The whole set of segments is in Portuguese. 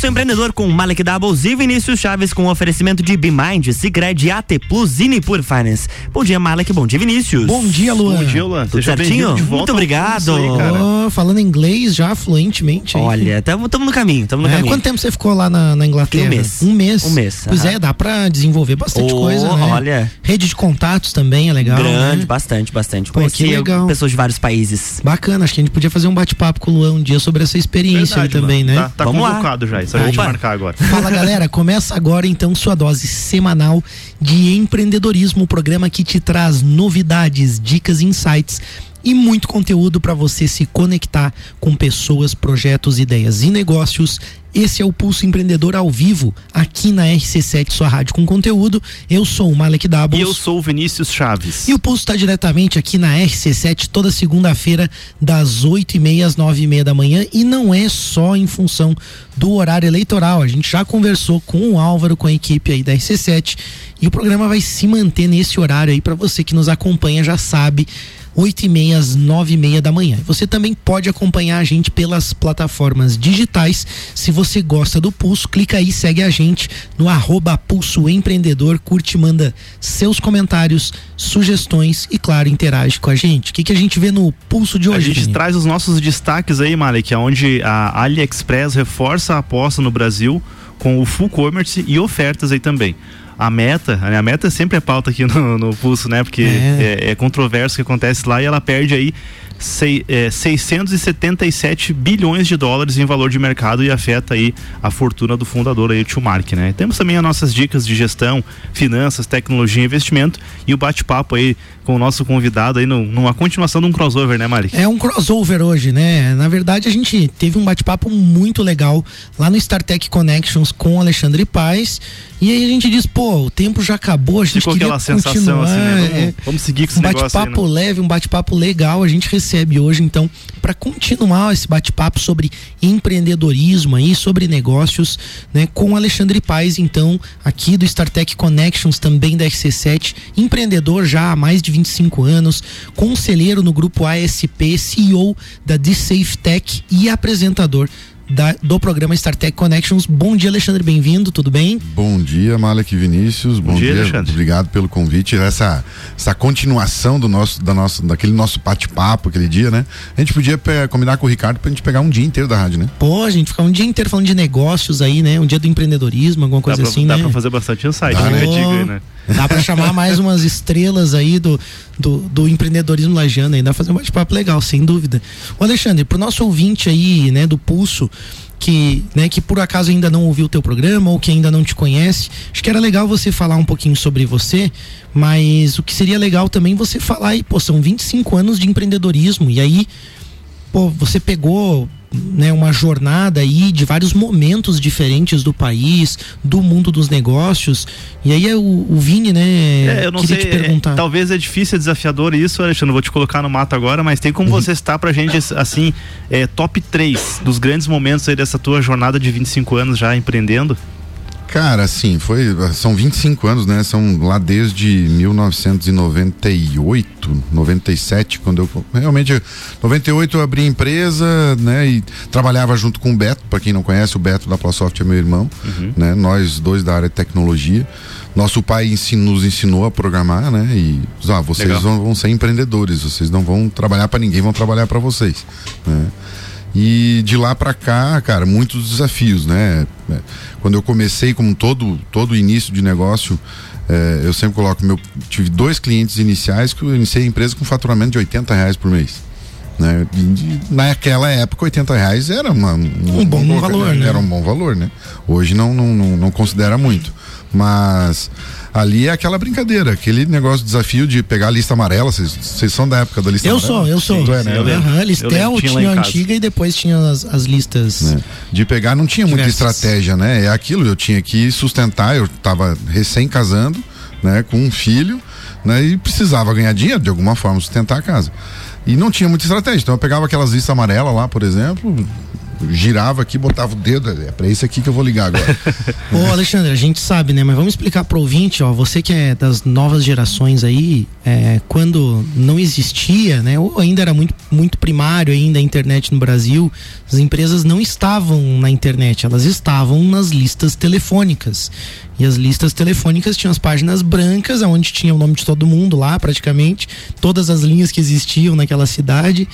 Pulso Empreendedor com Malek Doubles e Vinícius Chaves com oferecimento de BeMind, Cicred, AT Plus e Nipur Finance. Bom dia, Malek. Bom dia, Vinícius. Bom dia, Luan. Bom dia, Luan. Tudo certinho? Muito obrigado. Aí, oh, falando inglês já fluentemente. Aí. Olha, estamos no caminho, estamos no é, caminho. Quanto tempo você ficou lá na, na Inglaterra? Um mês. Um mês. Um mês. Pois é, dá pra desenvolver bastante oh, coisa, né? Olha. Rede de contatos também é legal. Grande, né? bastante, bastante. Pô, que legal. pessoas de vários países. Bacana, acho que a gente podia fazer um bate-papo com o Luan um dia sobre essa experiência Verdade, aí também, mano. né? Tá, tá Vamos convocado lá. já, isso a gente marcar agora. Fala galera, começa agora então sua dose semanal de empreendedorismo, o programa que te traz novidades, dicas e insights e muito conteúdo para você se conectar com pessoas, projetos, ideias e negócios. Esse é o Pulso Empreendedor ao vivo, aqui na RC7, sua rádio com conteúdo. Eu sou o Malek Doubles. E eu sou o Vinícius Chaves. E o Pulso está diretamente aqui na RC7 toda segunda-feira, das 8 e meia às 9 e meia da manhã. E não é só em função do horário eleitoral. A gente já conversou com o Álvaro, com a equipe aí da RC7. E o programa vai se manter nesse horário aí para você que nos acompanha já sabe. 8 e meia às 9 e meia da manhã. Você também pode acompanhar a gente pelas plataformas digitais. Se você gosta do Pulso, clica aí, segue a gente no arroba Pulso Empreendedor, curte, manda seus comentários, sugestões e, claro, interage com a gente. O que, que a gente vê no Pulso de hoje? A gente Vini? traz os nossos destaques aí, Malek, onde a AliExpress reforça a aposta no Brasil com o full commerce e ofertas aí também a meta, a meta sempre é pauta aqui no, no pulso, né? Porque é. É, é controverso o que acontece lá e ela perde aí sei, é, 677 bilhões de dólares em valor de mercado e afeta aí a fortuna do fundador aí, o tio Mark, né? Temos também as nossas dicas de gestão, finanças, tecnologia e investimento e o bate-papo aí com o nosso convidado aí no, numa continuação de um crossover, né, Mari? É um crossover hoje, né? Na verdade, a gente teve um bate-papo muito legal lá no StarTech Connections com o Alexandre Paz. E aí a gente diz, pô, o tempo já acabou, a gente Ficou queria aquela continuar. sensação assim, né? Vamos, é, vamos seguir com esse um negócio bate-papo aí, né? leve, um bate-papo legal, a gente recebe hoje, então, para continuar esse bate-papo sobre empreendedorismo aí, sobre negócios, né, com Alexandre Paz, então, aqui do StarTech Connections, também da RC7, empreendedor já há mais de 25 anos, conselheiro no grupo ASP, CEO da D-Safe Tech e apresentador da, do programa StarTech Connections. Bom dia, Alexandre, bem-vindo, tudo bem? Bom dia, Malek Vinícius. Bom, Bom dia, dia, Alexandre. obrigado pelo convite. Essa, essa continuação do nosso, da nosso, daquele nosso bate-papo aquele dia, né? A gente podia combinar com o Ricardo pra gente pegar um dia inteiro da rádio, né? Pô, a gente ficar um dia inteiro falando de negócios aí, né? Um dia do empreendedorismo, alguma Dá, coisa pra, assim, dá né? pra fazer bastante insight, Dá, né? né? Diga aí, né? Dá pra chamar mais umas estrelas aí do, do, do empreendedorismo lajano pra fazer um bate-papo legal, sem dúvida. Ô Alexandre, pro nosso ouvinte aí, né, do Pulso, que, né, que por acaso ainda não ouviu o teu programa ou que ainda não te conhece, acho que era legal você falar um pouquinho sobre você, mas o que seria legal também você falar aí, pô, são 25 anos de empreendedorismo e aí, pô, você pegou né, uma jornada aí de vários momentos diferentes do país, do mundo dos negócios. E aí é o, o Vini, né, É, eu não sei, te perguntar. é, talvez é difícil, é desafiador isso, Alexandre, não vou te colocar no mato agora, mas tem como Uhum. você estar pra gente, assim, é, top 3 dos grandes momentos aí dessa tua jornada de 25 anos já empreendendo? Cara, assim, foi. São 25 anos, né? São lá desde 1998, 97, quando eu. Realmente, 98 eu abri a empresa, né? E trabalhava junto com o Beto, para quem não conhece, o Beto da Plasoft é meu irmão, né? Nós dois da área de tecnologia. Nosso pai nos ensinou a programar, né? E ah, vocês vão, vão ser empreendedores, vocês não vão trabalhar para ninguém, vão trabalhar para vocês, né? E de lá para cá, cara, muitos desafios, né? É, Quando eu comecei, como todo todo início de negócio, é, eu sempre coloco meu tive dois clientes iniciais que eu iniciei a empresa com faturamento de 80 reais por mês. Né? Naquela época, 80 reais era uma, Um bom valor, né? Era um bom valor, né? Hoje não, não, não, não considera muito. Mas ali é aquela brincadeira, aquele negócio de desafio de pegar a lista amarela. Vocês- são da época da lista Eu amarela? sou, eu sou. Tu é, né? eu. Aham, Eu Listel tinha tinha a antiga e depois tinha as, as listas. né? De pegar não tinha muita Diversas. estratégia, né? É aquilo, eu tinha que sustentar, eu tava recém casando, né, com um filho, né, e precisava ganhar dinheiro de alguma forma, sustentar a casa. E não tinha muita estratégia. Então eu pegava aquelas listas amarelas lá, por exemplo, girava aqui, botava o dedo, é para esse aqui que eu vou ligar agora. Ô Alexandre, a gente sabe, né? Mas vamos explicar pro ouvinte, ó, você que é das novas gerações aí, é, quando não existia, né? Ou ainda era muito, muito primário ainda a internet no Brasil, as empresas não estavam na internet, elas estavam nas listas telefônicas. E as listas telefônicas tinham as páginas brancas, onde tinha o nome de todo mundo lá, praticamente, todas as linhas que existiam naquela cidade.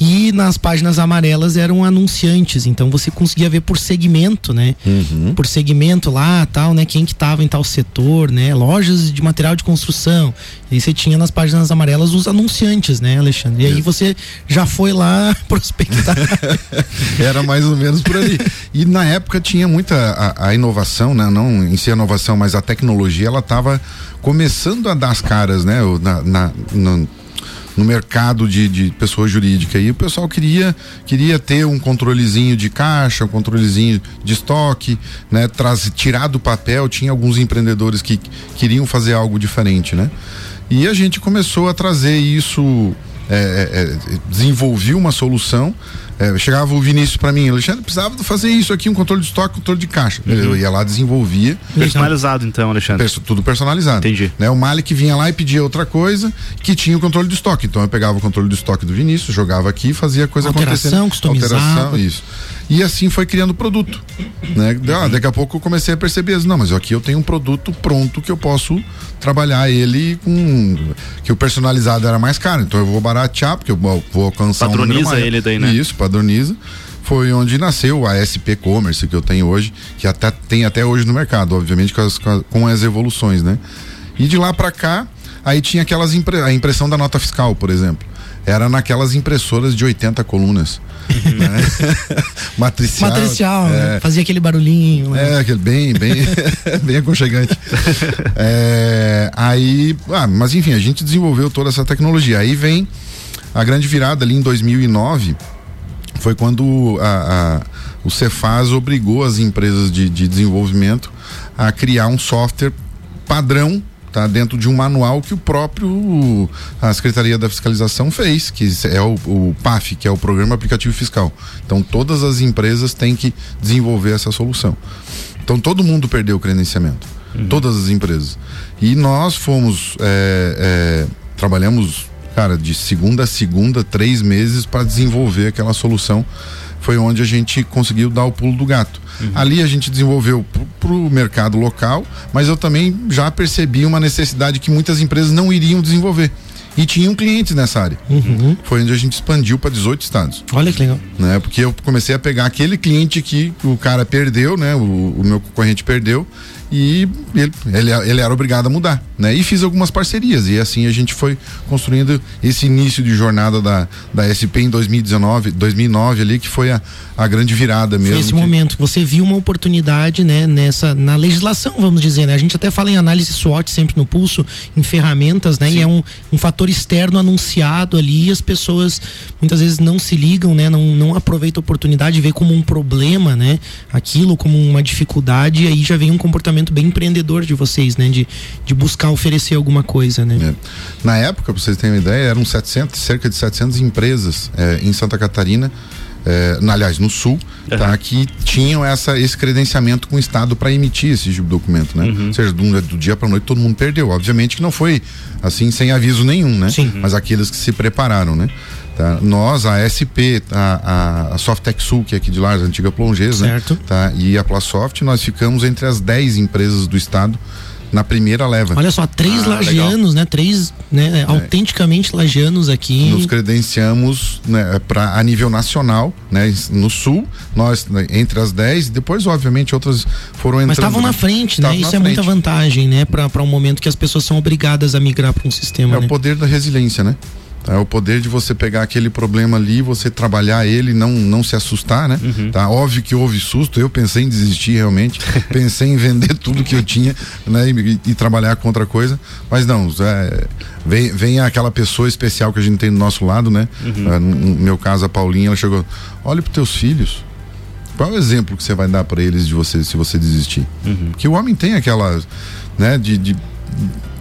E nas páginas amarelas eram anunciantes, então você conseguia ver por segmento, né? Uhum. Por segmento lá, tal, né? Quem que tava em tal setor, né? Lojas de material de construção. E aí você tinha nas páginas amarelas os anunciantes, né, Alexandre? E aí você já foi lá prospectar. Era mais ou menos por ali. E na época tinha muita a, a inovação, né? Não em si a inovação, mas a tecnologia, ela estava começando a dar as caras, né? Na, na, no, no mercado de, de pessoa jurídica e o pessoal queria queria ter um controlezinho de caixa, um controlezinho de estoque, né? Traz, tirar do papel, tinha alguns empreendedores que queriam fazer algo diferente, né? E a gente começou a trazer isso, é, é, é desenvolveu uma solução é, chegava o Vinícius para mim, Alexandre, precisava fazer isso aqui, um controle de estoque, controle de caixa. Uhum. Eu ia lá, desenvolvia. Personalizado então, Alexandre? Perso, tudo personalizado. Entendi. Né, o Malik vinha lá e pedia outra coisa que tinha o controle de estoque. Então eu pegava o controle de estoque do Vinícius, jogava aqui e fazia a coisa Alteração, acontecer. Alteração, isso. E assim foi criando produto. Né? Ah, daqui a pouco eu comecei a perceber, não, mas aqui eu tenho um produto pronto que eu posso trabalhar ele com. que o personalizado era mais caro. Então eu vou baratear, porque eu vou alcançar Padroniza um ele daí, né? Isso, padroniza. Foi onde nasceu a SP Commerce que eu tenho hoje, que até tem até hoje no mercado, obviamente com as, com as evoluções, né? E de lá para cá, aí tinha aquelas impre, a impressão da nota fiscal, por exemplo. Era naquelas impressoras de 80 colunas. né? Matricial. Matricial, né? é, né? fazia aquele barulhinho. Né? É, aquele bem, bem, bem aconchegante. é, aí, ah, mas enfim, a gente desenvolveu toda essa tecnologia. Aí vem a grande virada ali em 2009 foi quando a, a, o Cefaz obrigou as empresas de, de, desenvolvimento a criar um software padrão tá dentro de um manual que o próprio a Secretaria da Fiscalização fez, que é o, o PAF, que é o Programa Aplicativo Fiscal. Então todas as empresas têm que desenvolver essa solução. Então todo mundo perdeu o credenciamento, uhum. todas as empresas. E nós fomos é, é, trabalhamos cara, de segunda a segunda, três meses para desenvolver aquela solução. Foi onde a gente conseguiu dar o pulo do gato. Uhum. Ali a gente desenvolveu para o mercado local, mas eu também já percebi uma necessidade que muitas empresas não iriam desenvolver e tinham clientes nessa área. Uhum. Foi onde a gente expandiu para 18 estados. Olha que legal. Né? Porque eu comecei a pegar aquele cliente que o cara perdeu, né? O, o meu concorrente perdeu e ele, ele, ele, era obrigado a mudar, né? E fiz algumas parcerias e assim a gente foi construindo esse início de jornada da, da SP em 2019, 2009 ali que foi a, a grande virada mesmo. Foi esse que... momento que você viu uma oportunidade, né? Nessa na legislação, vamos dizer, né? A gente até fala em análise SWOT sempre no pulso, em ferramentas, né? Sim. E é um, um fator externo anunciado ali e as pessoas muitas vezes não se ligam, né? Não, não aproveitam a oportunidade, vê como um problema, né? Aquilo como uma dificuldade e aí já vem um comportamento pensamento bem empreendedor de vocês, né? De, de buscar oferecer alguma coisa, né? É. Na época, para vocês terem uma ideia, eram 700, cerca de 700 empresas é, em Santa Catarina é, aliás, no sul, uhum. tá, que tinham essa, esse credenciamento com o Estado para emitir esse tipo de documento, né? Uhum. Ou seja, do, do dia para noite todo mundo perdeu. Obviamente que não foi assim sem aviso nenhum, né? Sim. Mas aqueles que se prepararam, né? Tá? Nós, a SP, a, a, a Softec Sul, que é aqui de lá, a antiga Plongés, né? Tá? E a Plasoft, nós ficamos entre as 10 empresas do estado na primeira leva. Olha só, três ah, lagianos, legal. né? Três, né? É. Autenticamente lagianos aqui. Nos credenciamos né, para a nível nacional, né? No sul, nós né, entre as dez, depois obviamente outras foram entrando. Mas estavam na frente, né? Isso é frente. muita vantagem, né? Para um momento que as pessoas são obrigadas a migrar para um sistema. É né? o poder da resiliência, né? É o poder de você pegar aquele problema ali, você trabalhar ele, não não se assustar, né? Uhum. Tá óbvio que houve susto. Eu pensei em desistir realmente, pensei em vender tudo que eu tinha, né? E, e trabalhar com outra coisa, mas não. É, vem, vem aquela pessoa especial que a gente tem do nosso lado, né? Uhum. Ah, no meu caso a Paulinha, ela chegou. Olha para teus filhos. Qual é o exemplo que você vai dar para eles de você se você desistir? Uhum. Porque o homem tem aquela, né? de, de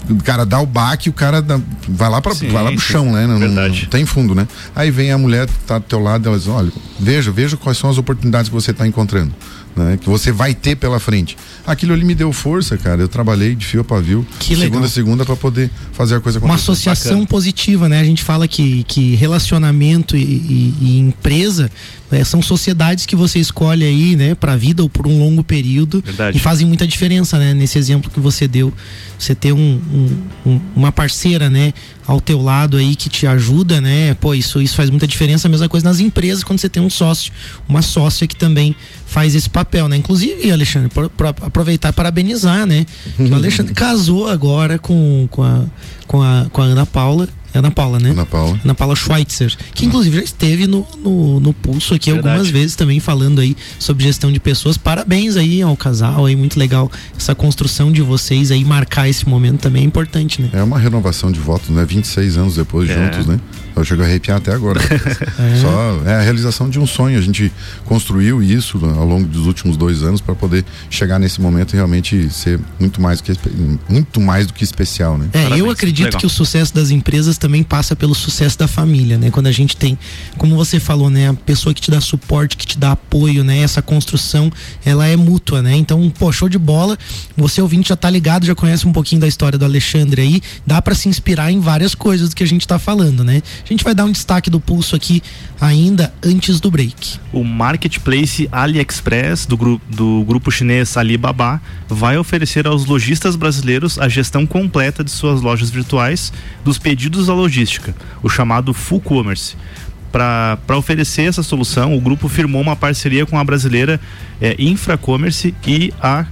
o cara dá o baque, o cara dá, vai lá para vai lá pro chão, né? Não, Verdade. Não, tem fundo, né? Aí vem a mulher tá do teu lado, ela diz, olha, veja, veja quais são as oportunidades que você está encontrando né? Que você vai ter pela frente. Aquilo ali me deu força, cara. Eu trabalhei de fio a pavio, que segunda legal. a segunda, para poder fazer a coisa acontecer. Uma associação Bacana. positiva, né? A gente fala que, que relacionamento e, e, e empresa é, são sociedades que você escolhe aí, né, para a vida ou por um longo período Verdade. e fazem muita diferença, né? Nesse exemplo que você deu, você ter um, um, um, uma parceira, né, ao teu lado aí que te ajuda, né? Pô, isso, isso faz muita diferença. A mesma coisa nas empresas quando você tem um sócio, uma sócia que também faz esse papel, né? Inclusive, Alexandre, por, por aproveitar e parabenizar, né? Que o Alexandre casou agora com, com, a, com, a, com a Ana Paula Ana Paula, né? Ana Paula. Ana Paula Schweitzer, que inclusive já esteve no, no, no Pulso aqui Verdade. algumas vezes também falando aí sobre gestão de pessoas. Parabéns aí ao casal aí, muito legal essa construção de vocês aí, marcar esse momento também é importante, né? É uma renovação de votos, né? 26 anos depois é. juntos, né? Eu chego a arrepiar até agora. é. Só é a realização de um sonho. A gente construiu isso ao longo dos últimos dois anos para poder chegar nesse momento e realmente ser muito mais, que, muito mais do que especial, né? É, Parabéns. eu acredito Legal. que o sucesso das empresas também passa pelo sucesso da família, né? Quando a gente tem, como você falou, né? A pessoa que te dá suporte, que te dá apoio, né? Essa construção, ela é mútua, né? Então, pô, show de bola. Você ouvinte já tá ligado, já conhece um pouquinho da história do Alexandre aí. Dá para se inspirar em várias coisas do que a gente tá falando, né? A gente vai dar um destaque do pulso aqui ainda antes do break. O marketplace AliExpress do, gru do grupo chinês Alibaba vai oferecer aos lojistas brasileiros a gestão completa de suas lojas virtuais, dos pedidos à logística, o chamado Full Commerce. Para oferecer essa solução, o grupo firmou uma parceria com a brasileira é, Infracommerce e a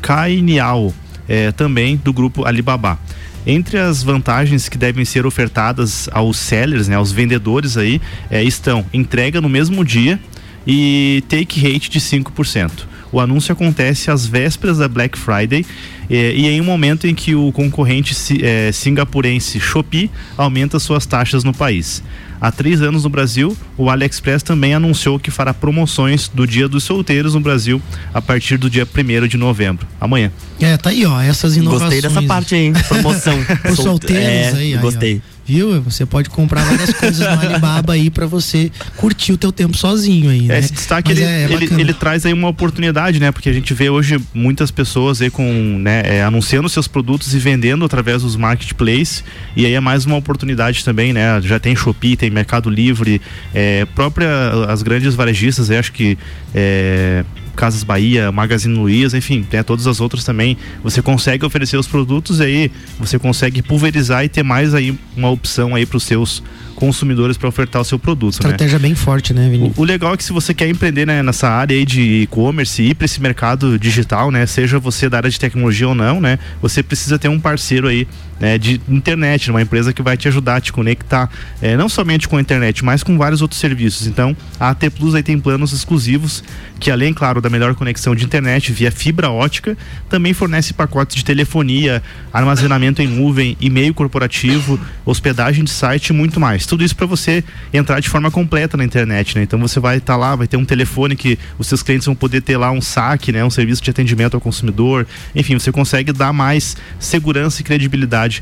Kainiao, é, também do grupo Alibaba. Entre as vantagens que devem ser ofertadas aos sellers, né, aos vendedores aí, é, estão entrega no mesmo dia e take rate de 5%. O anúncio acontece às vésperas da Black Friday eh, e em um momento em que o concorrente eh, singapurense Shopee aumenta suas taxas no país. Há três anos no Brasil, o AliExpress também anunciou que fará promoções do Dia dos Solteiros no Brasil a partir do dia 1 de novembro, amanhã. É, tá aí, ó, essas inovações. Gostei dessa parte aí, promoção. Os solteiros é, aí, Gostei. Ó viu? Você pode comprar várias coisas no Alibaba aí para você curtir o teu tempo sozinho aí, né? Esse destaque ele, é, é ele, ele, traz aí uma oportunidade, né? Porque a gente vê hoje muitas pessoas aí com, né, é, anunciando seus produtos e vendendo através dos marketplaces e aí é mais uma oportunidade também, né? Já tem Shopee, tem Mercado Livre, é, própria as grandes varejistas, acho que é, Casas Bahia, Magazine Luiza, enfim, né, todas as outras também. Você consegue oferecer os produtos e aí você consegue pulverizar e ter mais aí uma opção aí para os seus consumidores para ofertar o seu produto. Né? Estratégia né? bem forte, né, Vini? O, o, legal é que se você quer empreender né, nessa área aí de e-commerce e ir para esse mercado digital, né, seja você da área de tecnologia ou não, né, você precisa ter um parceiro aí né, de internet, uma empresa que vai te ajudar a te conectar, é, não somente com a internet, mas com vários outros serviços. Então, a AT Plus aí tem planos exclusivos que além, claro, da melhor conexão de internet via fibra ótica, também fornece pacotes de telefonia, armazenamento em nuvem, e-mail corporativo, hospedagem de site e muito mais. Tudo isso para você entrar de forma completa na internet, né? Então você vai estar tá lá, vai ter um telefone que os seus clientes vão poder ter lá um saque, né? Um serviço de atendimento ao consumidor. Enfim, você consegue dar mais segurança e credibilidade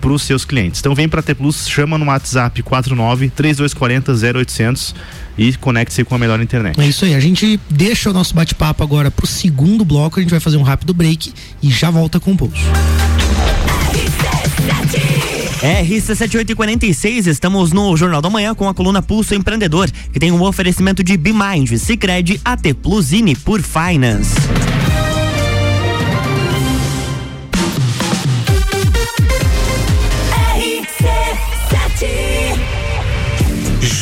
para os seus clientes. Então vem para a T Plus, chama no WhatsApp 49 3240 0800 e conecte-se com a melhor internet. É isso aí. A gente deixa o nosso bate-papo agora para o segundo bloco. A gente vai fazer um rápido break e já volta com o pulso. RC7846, estamos no Jornal da Manhã com a coluna Pulso Empreendedor, que tem um oferecimento de BeMind, Cicred, AT Plus e por Finance.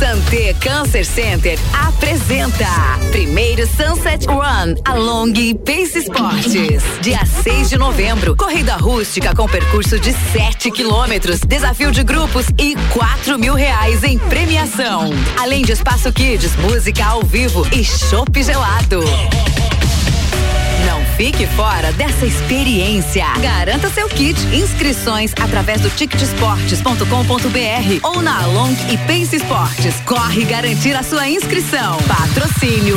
Santé Cancer Center apresenta primeiro Sunset Run Along Pace Esportes. Dia 6 de novembro, corrida rústica com percurso de 7 quilômetros, desafio de grupos e 4 mil reais em premiação. Além de espaço kids, música ao vivo e chopp gelado. Fique fora dessa experiência. Garanta seu kit. Inscrições através do ticketsportes.com.br ou na Long e Pace Esportes. Corre garantir a sua inscrição. Patrocínio.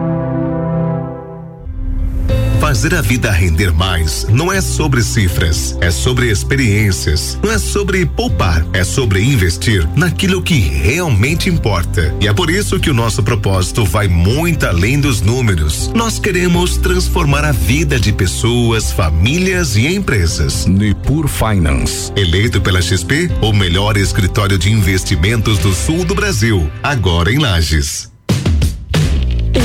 Fazer a vida render mais não é sobre cifras, é sobre experiências. Não é sobre poupar, é sobre investir naquilo que realmente importa. E é por isso que o nosso propósito vai muito além dos números. Nós queremos transformar a vida de pessoas, famílias e empresas. Nipur Finance. Eleito pela XP, o melhor escritório de investimentos do sul do Brasil, agora em Lages.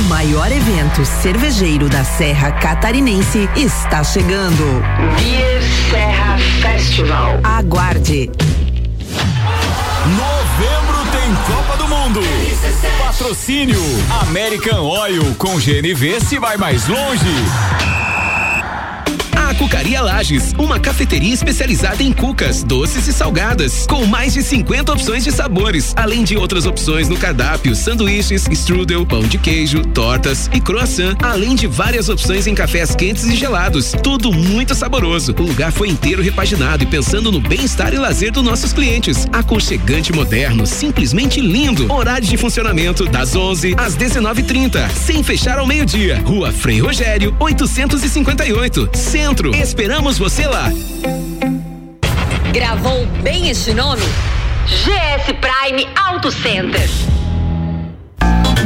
O maior evento cervejeiro da Serra Catarinense está chegando. Beer Serra Festival. Aguarde. Novembro tem Copa do Mundo. Patrocínio American Oil com GNV se vai mais longe. Cucaria Lages, uma cafeteria especializada em cucas, doces e salgadas, com mais de 50 opções de sabores, além de outras opções no cardápio, sanduíches, strudel, pão de queijo, tortas e croissant, além de várias opções em cafés quentes e gelados. Tudo muito saboroso. O lugar foi inteiro repaginado e pensando no bem-estar e lazer dos nossos clientes. Aconchegante moderno, simplesmente lindo. Horário de funcionamento das 11 às 19:30, sem fechar ao meio-dia. Rua Frei Rogério, 858, Centro. Esperamos você lá. Gravou bem este nome? GS Prime Auto Center.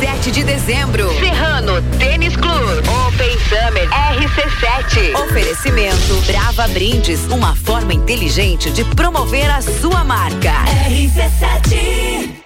17 de dezembro. Serrano Tênis Clube. Open Summer RC7. Oferecimento Brava Brindes, uma forma inteligente de promover a sua marca. RC7.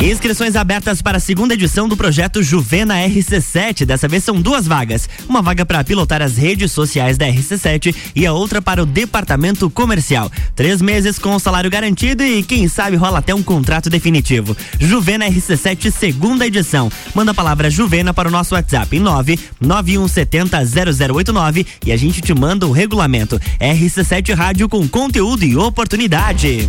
Inscrições abertas para a segunda edição do projeto Juvena RC7. Dessa vez são duas vagas. Uma vaga para pilotar as redes sociais da RC7 e a outra para o departamento comercial. Três meses com o salário garantido e quem sabe rola até um contrato definitivo. Juvena RC7, segunda edição. Manda a palavra Juvena para o nosso WhatsApp 991700089 e a gente te manda o regulamento. RC7 Rádio com conteúdo e oportunidade.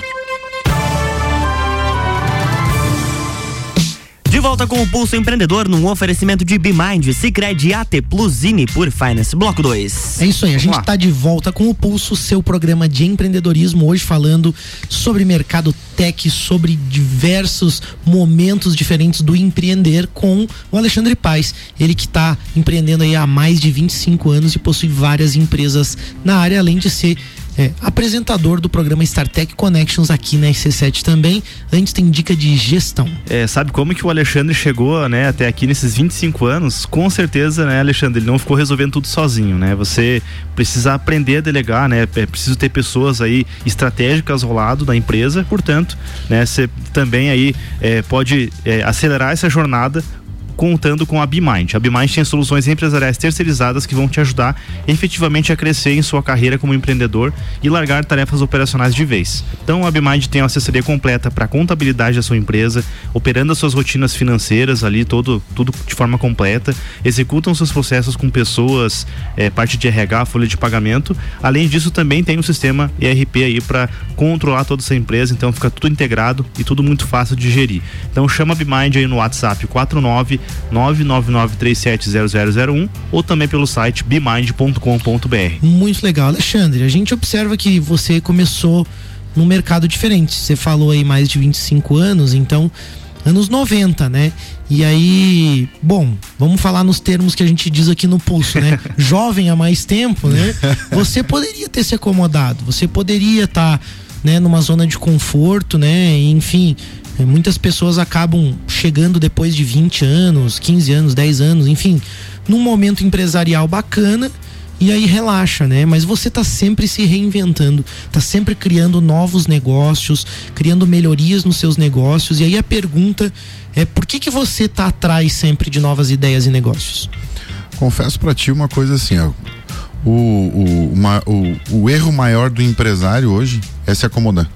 De volta com o Pulso Empreendedor num oferecimento de BeMind, Cicred, AT Plus e por Finance, Bloco 2. É isso aí, a gente está de volta com o Pulso, seu programa de empreendedorismo, hoje falando sobre mercado tech, sobre diversos momentos diferentes do empreender com o Alexandre Paes. Ele que está empreendendo aí há mais de 25 anos e possui várias empresas na área, além de ser é, apresentador do programa StarTech Connections aqui na RC7 também. Antes tem dica de gestão. É, sabe como que o Alexandre chegou, né, até aqui nesses 25 anos? Com certeza, né, Alexandre, ele não ficou resolvendo tudo sozinho, né? Você precisa aprender a delegar, né? É preciso ter pessoas aí estratégicas ao lado da empresa, portanto, né, você também aí é, pode é, acelerar essa jornada contando com a BeMind. A BeMind tem soluções empresariais terceirizadas que vão te ajudar efetivamente a crescer em sua carreira como empreendedor e largar tarefas operacionais de vez. Então a BeMind tem uma assessoria completa para contabilidade da sua empresa, operando as suas rotinas financeiras ali, todo, tudo de forma completa, executam seus processos com pessoas, é, parte de RH, folha de pagamento. Além disso, também tem um sistema ERP aí para controlar toda essa empresa, então fica tudo integrado e tudo muito fácil de gerir. Então chama a BeMind aí no WhatsApp 49 999370001 ou também pelo site bimind.com.br. Muito legal, Alexandre. A gente observa que você começou num mercado diferente. Você falou aí mais de 25 anos, então anos 90, né? E aí, bom, vamos falar nos termos que a gente diz aqui no pulso, né? Jovem há mais tempo, né? Você poderia ter se acomodado, você poderia estar, tá, né, numa zona de conforto, né? Enfim, muitas pessoas acabam chegando depois de 20 anos, 15 anos, 10 anos, enfim, num momento empresarial bacana e aí relaxa, né? Mas você tá sempre se reinventando, tá sempre criando novos negócios, criando melhorias nos seus negócios. E aí a pergunta é por que que você tá atrás sempre de novas ideias e negócios? Confesso para ti uma coisa assim, ó. O, o, o, o erro maior do empresário hoje é se acomodar.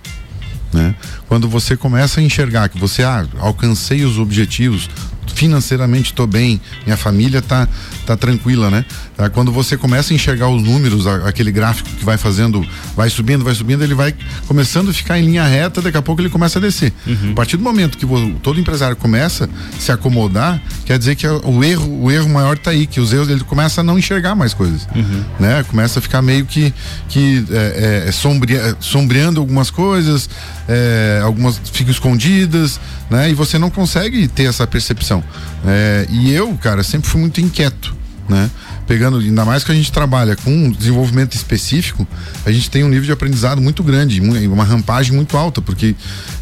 Né? Quando você começa a enxergar que você ah, alcancei os objetivos, financeiramente estou bem, minha família tá, tá tranquila, né? Tá? Quando você começa a enxergar os números, a, aquele gráfico que vai fazendo, vai subindo, vai subindo, ele vai começando a ficar em linha reta, daqui a pouco ele começa a descer. Uhum. A partir do momento que todo empresário começa a se acomodar, quer dizer que o erro, o erro maior está aí, que os erros ele começa a não enxergar mais coisas, uhum. né? Começa a ficar meio que, que é, é, é sombria, sombreando algumas coisas, é, algumas ficam escondidas, né? E você não consegue ter essa percepção. É, e eu, cara, sempre fui muito inquieto, né? Pegando, ainda mais que a gente trabalha com um desenvolvimento específico, a gente tem um nível de aprendizado muito grande, uma rampagem muito alta, porque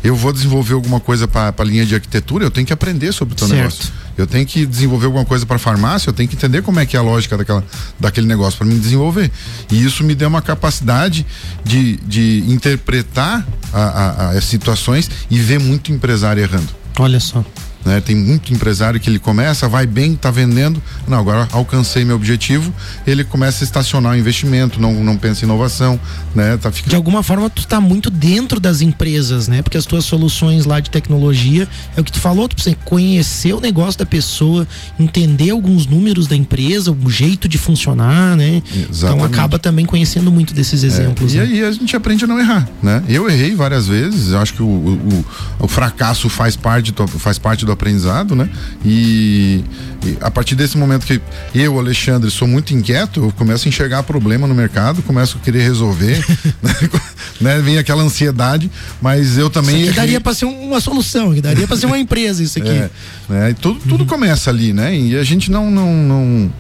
eu vou desenvolver alguma coisa para a linha de arquitetura, eu tenho que aprender sobre o teu certo. negócio. Eu tenho que desenvolver alguma coisa para farmácia, eu tenho que entender como é que é a lógica daquela, daquele negócio para me desenvolver. E isso me deu uma capacidade de, de interpretar a, a, as situações e ver muito empresário errando. Olha só. Né? Tem muito empresário que ele começa, vai bem, está vendendo, não, agora alcancei meu objetivo, ele começa a estacionar o investimento, não, não pensa em inovação, né? Tá ficando... De alguma forma tu está muito dentro das empresas, né? Porque as tuas soluções lá de tecnologia é o que tu falou, tu precisa conhecer o negócio da pessoa, entender alguns números da empresa, o jeito de funcionar, né? Exatamente. Então acaba também conhecendo muito desses é, exemplos. É, né? E aí a gente aprende a não errar, né? Eu errei várias vezes, acho que o, o, o fracasso faz parte, faz parte do aprendizado, né? E, e, a partir desse momento que eu, Alexandre, sou muito inquieto, eu começo a enxergar problema no mercado, começo a querer resolver, né? Vem aquela ansiedade, mas eu também. Isso aqui daria para ser uma solução, daria para ser uma empresa isso aqui. É, né? E tudo, tudo uhum. começa ali, né? E a gente não. não, não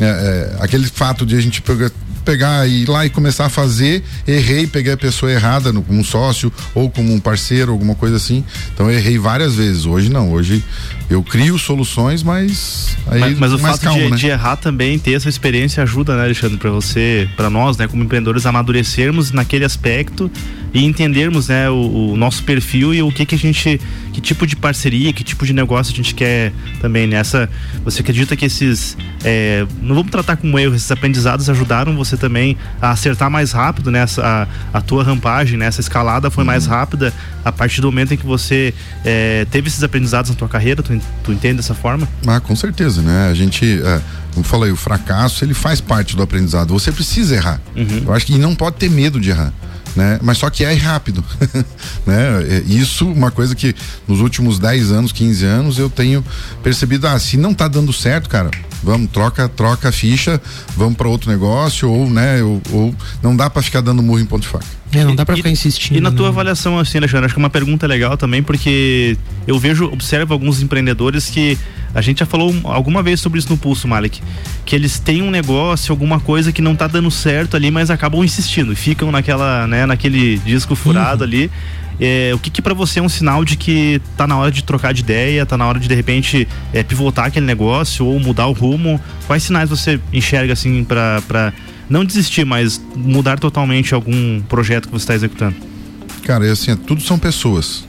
é, é, aquele fato de a gente pegar e ir lá e começar a fazer, errei, peguei a pessoa errada no, como um sócio ou como um parceiro, alguma coisa assim. Então errei várias vezes. Hoje não, hoje eu crio soluções, mas aí mas, mas o fato calmo, de, né? de, errar também ter essa experiência ajuda, né, Alexandre, para você, para nós, né, como empreendedores amadurecermos naquele aspecto e entendermos, né, o, o, nosso perfil e o que que a gente, que tipo de parceria, que tipo de negócio a gente quer também nessa. Você acredita que esses, é, não vamos tratar como erro, esses aprendizados ajudaram você também a acertar mais rápido, né, a, a tua rampagem, né, essa escalada foi uhum. mais rápida a partir do momento em que você é, teve esses aprendizados na tua carreira, tu, tu entende dessa forma? Ah, com certeza, né? A gente, é, como falei, o fracasso ele faz parte do aprendizado. Você precisa errar. Uhum. Eu acho que não pode ter medo de errar. né? Mas só que é rápido, né? É, Isso, uma coisa que nos últimos 10 anos, 15 anos, eu tenho percebido, ah, se não tá dando certo, cara, vamos, troca, troca a ficha, vamos para outro negócio, ou, né, ou, ou não dá para ficar dando murro em ponto de faca. É, não dá pra ficar insistindo. E na tua né? avaliação, assim, Alexandre, acho que é uma pergunta legal também, porque eu vejo, observo alguns empreendedores que a gente já falou alguma vez sobre isso no Pulso, Malik, que eles têm um negócio, alguma coisa que não tá dando certo ali, mas acabam insistindo ficam naquela, né, naquele disco furado ali. É, o que que para você é um sinal de que tá na hora de trocar de ideia, tá na hora de de repente é, pivotar aquele negócio ou mudar o rumo? Quais sinais você enxerga assim para não desistir, mas mudar totalmente algum projeto que você está executando? Cara, é assim, é, tudo são pessoas.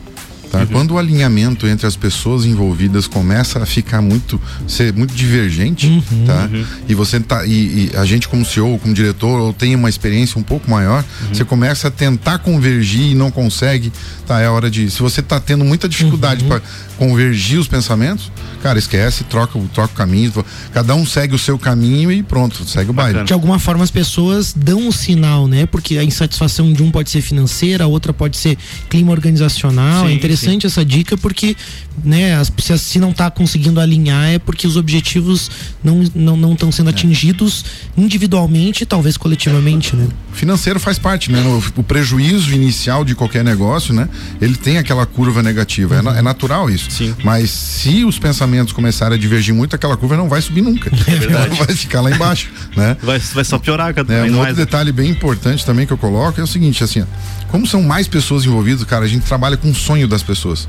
Tá? Uhum. Quando o alinhamento entre as pessoas envolvidas começa a ficar muito ser muito divergente, tá? E você tá e, e a gente como CEO, como diretor, ou tem uma experiência um pouco maior, você começa a tentar convergir e não consegue, tá? É hora de, se você tá tendo muita dificuldade para convergir os pensamentos, cara, esquece, troca, o- troca o caminho, cada um segue o seu caminho e pronto, segue o baile. De alguma forma as pessoas dão o sinal, né? Porque a insatisfação de um pode ser financeira, a outra pode ser clima organizacional. Sim, é interessante essa dica porque, né, se, se não tá conseguindo alinhar é porque os objetivos não não não estão sendo atingidos individualmente e talvez coletivamente, né? financeiro faz parte, né? O, o prejuízo inicial de qualquer negócio, né? Ele tem aquela curva negativa. É, na- é natural isso. Sim. Mas se os pensamentos começarem a divergir muito, aquela curva não vai subir nunca. Ela vai ficar lá embaixo, né? Vai, vai só piorar cada É, vez um mais. outro detalhe bem importante também que eu coloco é o seguinte, assim, ó, como são mais pessoas envolvidas, cara, a gente trabalha com o sonho das pessoas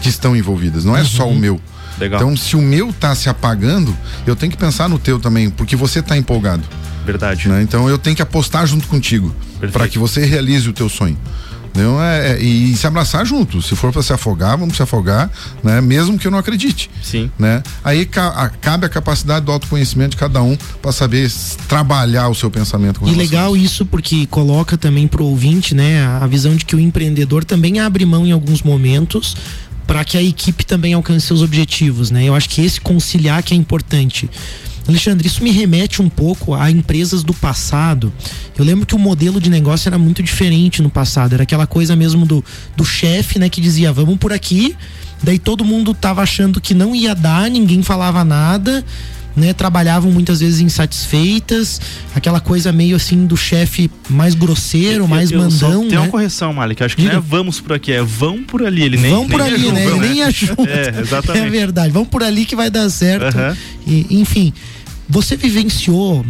que estão envolvidas, não é só o meu. Legal. Então, se o meu tá se apagando, eu tenho que pensar no teu também, porque você tá empolgado. Verdade. né? Então eu tenho que apostar junto contigo para que você realize o teu sonho. Então, é, é- e se abraçar junto. Se for para se afogar, vamos se afogar, né? Mesmo que eu não acredite. Sim. Né? Aí ca- a- cabe a capacidade do autoconhecimento de cada um para saber trabalhar o seu pensamento. com E legal isso porque coloca também pro ouvinte, né, a a visão de que o empreendedor também abre mão em alguns momentos para que a equipe também alcance seus objetivos, né? Eu acho que esse conciliar que é importante. Alexandre, isso me remete um pouco a empresas do passado. Eu lembro que o modelo de negócio era muito diferente no passado. Era aquela coisa mesmo do, do chefe, né, que dizia, vamos por aqui. Daí todo mundo tava achando que não ia dar, ninguém falava nada né, trabalhavam muitas vezes insatisfeitas, aquela coisa meio assim do chefe mais grosseiro, mais Eu- mandão, Tem né? uma correção, Malik. Acho que Diga. não é vamos por aqui, é vão por ali. Ele nem, vão por nem ali, né? ajudam, Ele nem ajuda. É, exatamente. É verdade. Vão por ali que vai dar certo. Aham. E, enfim, você vivenciou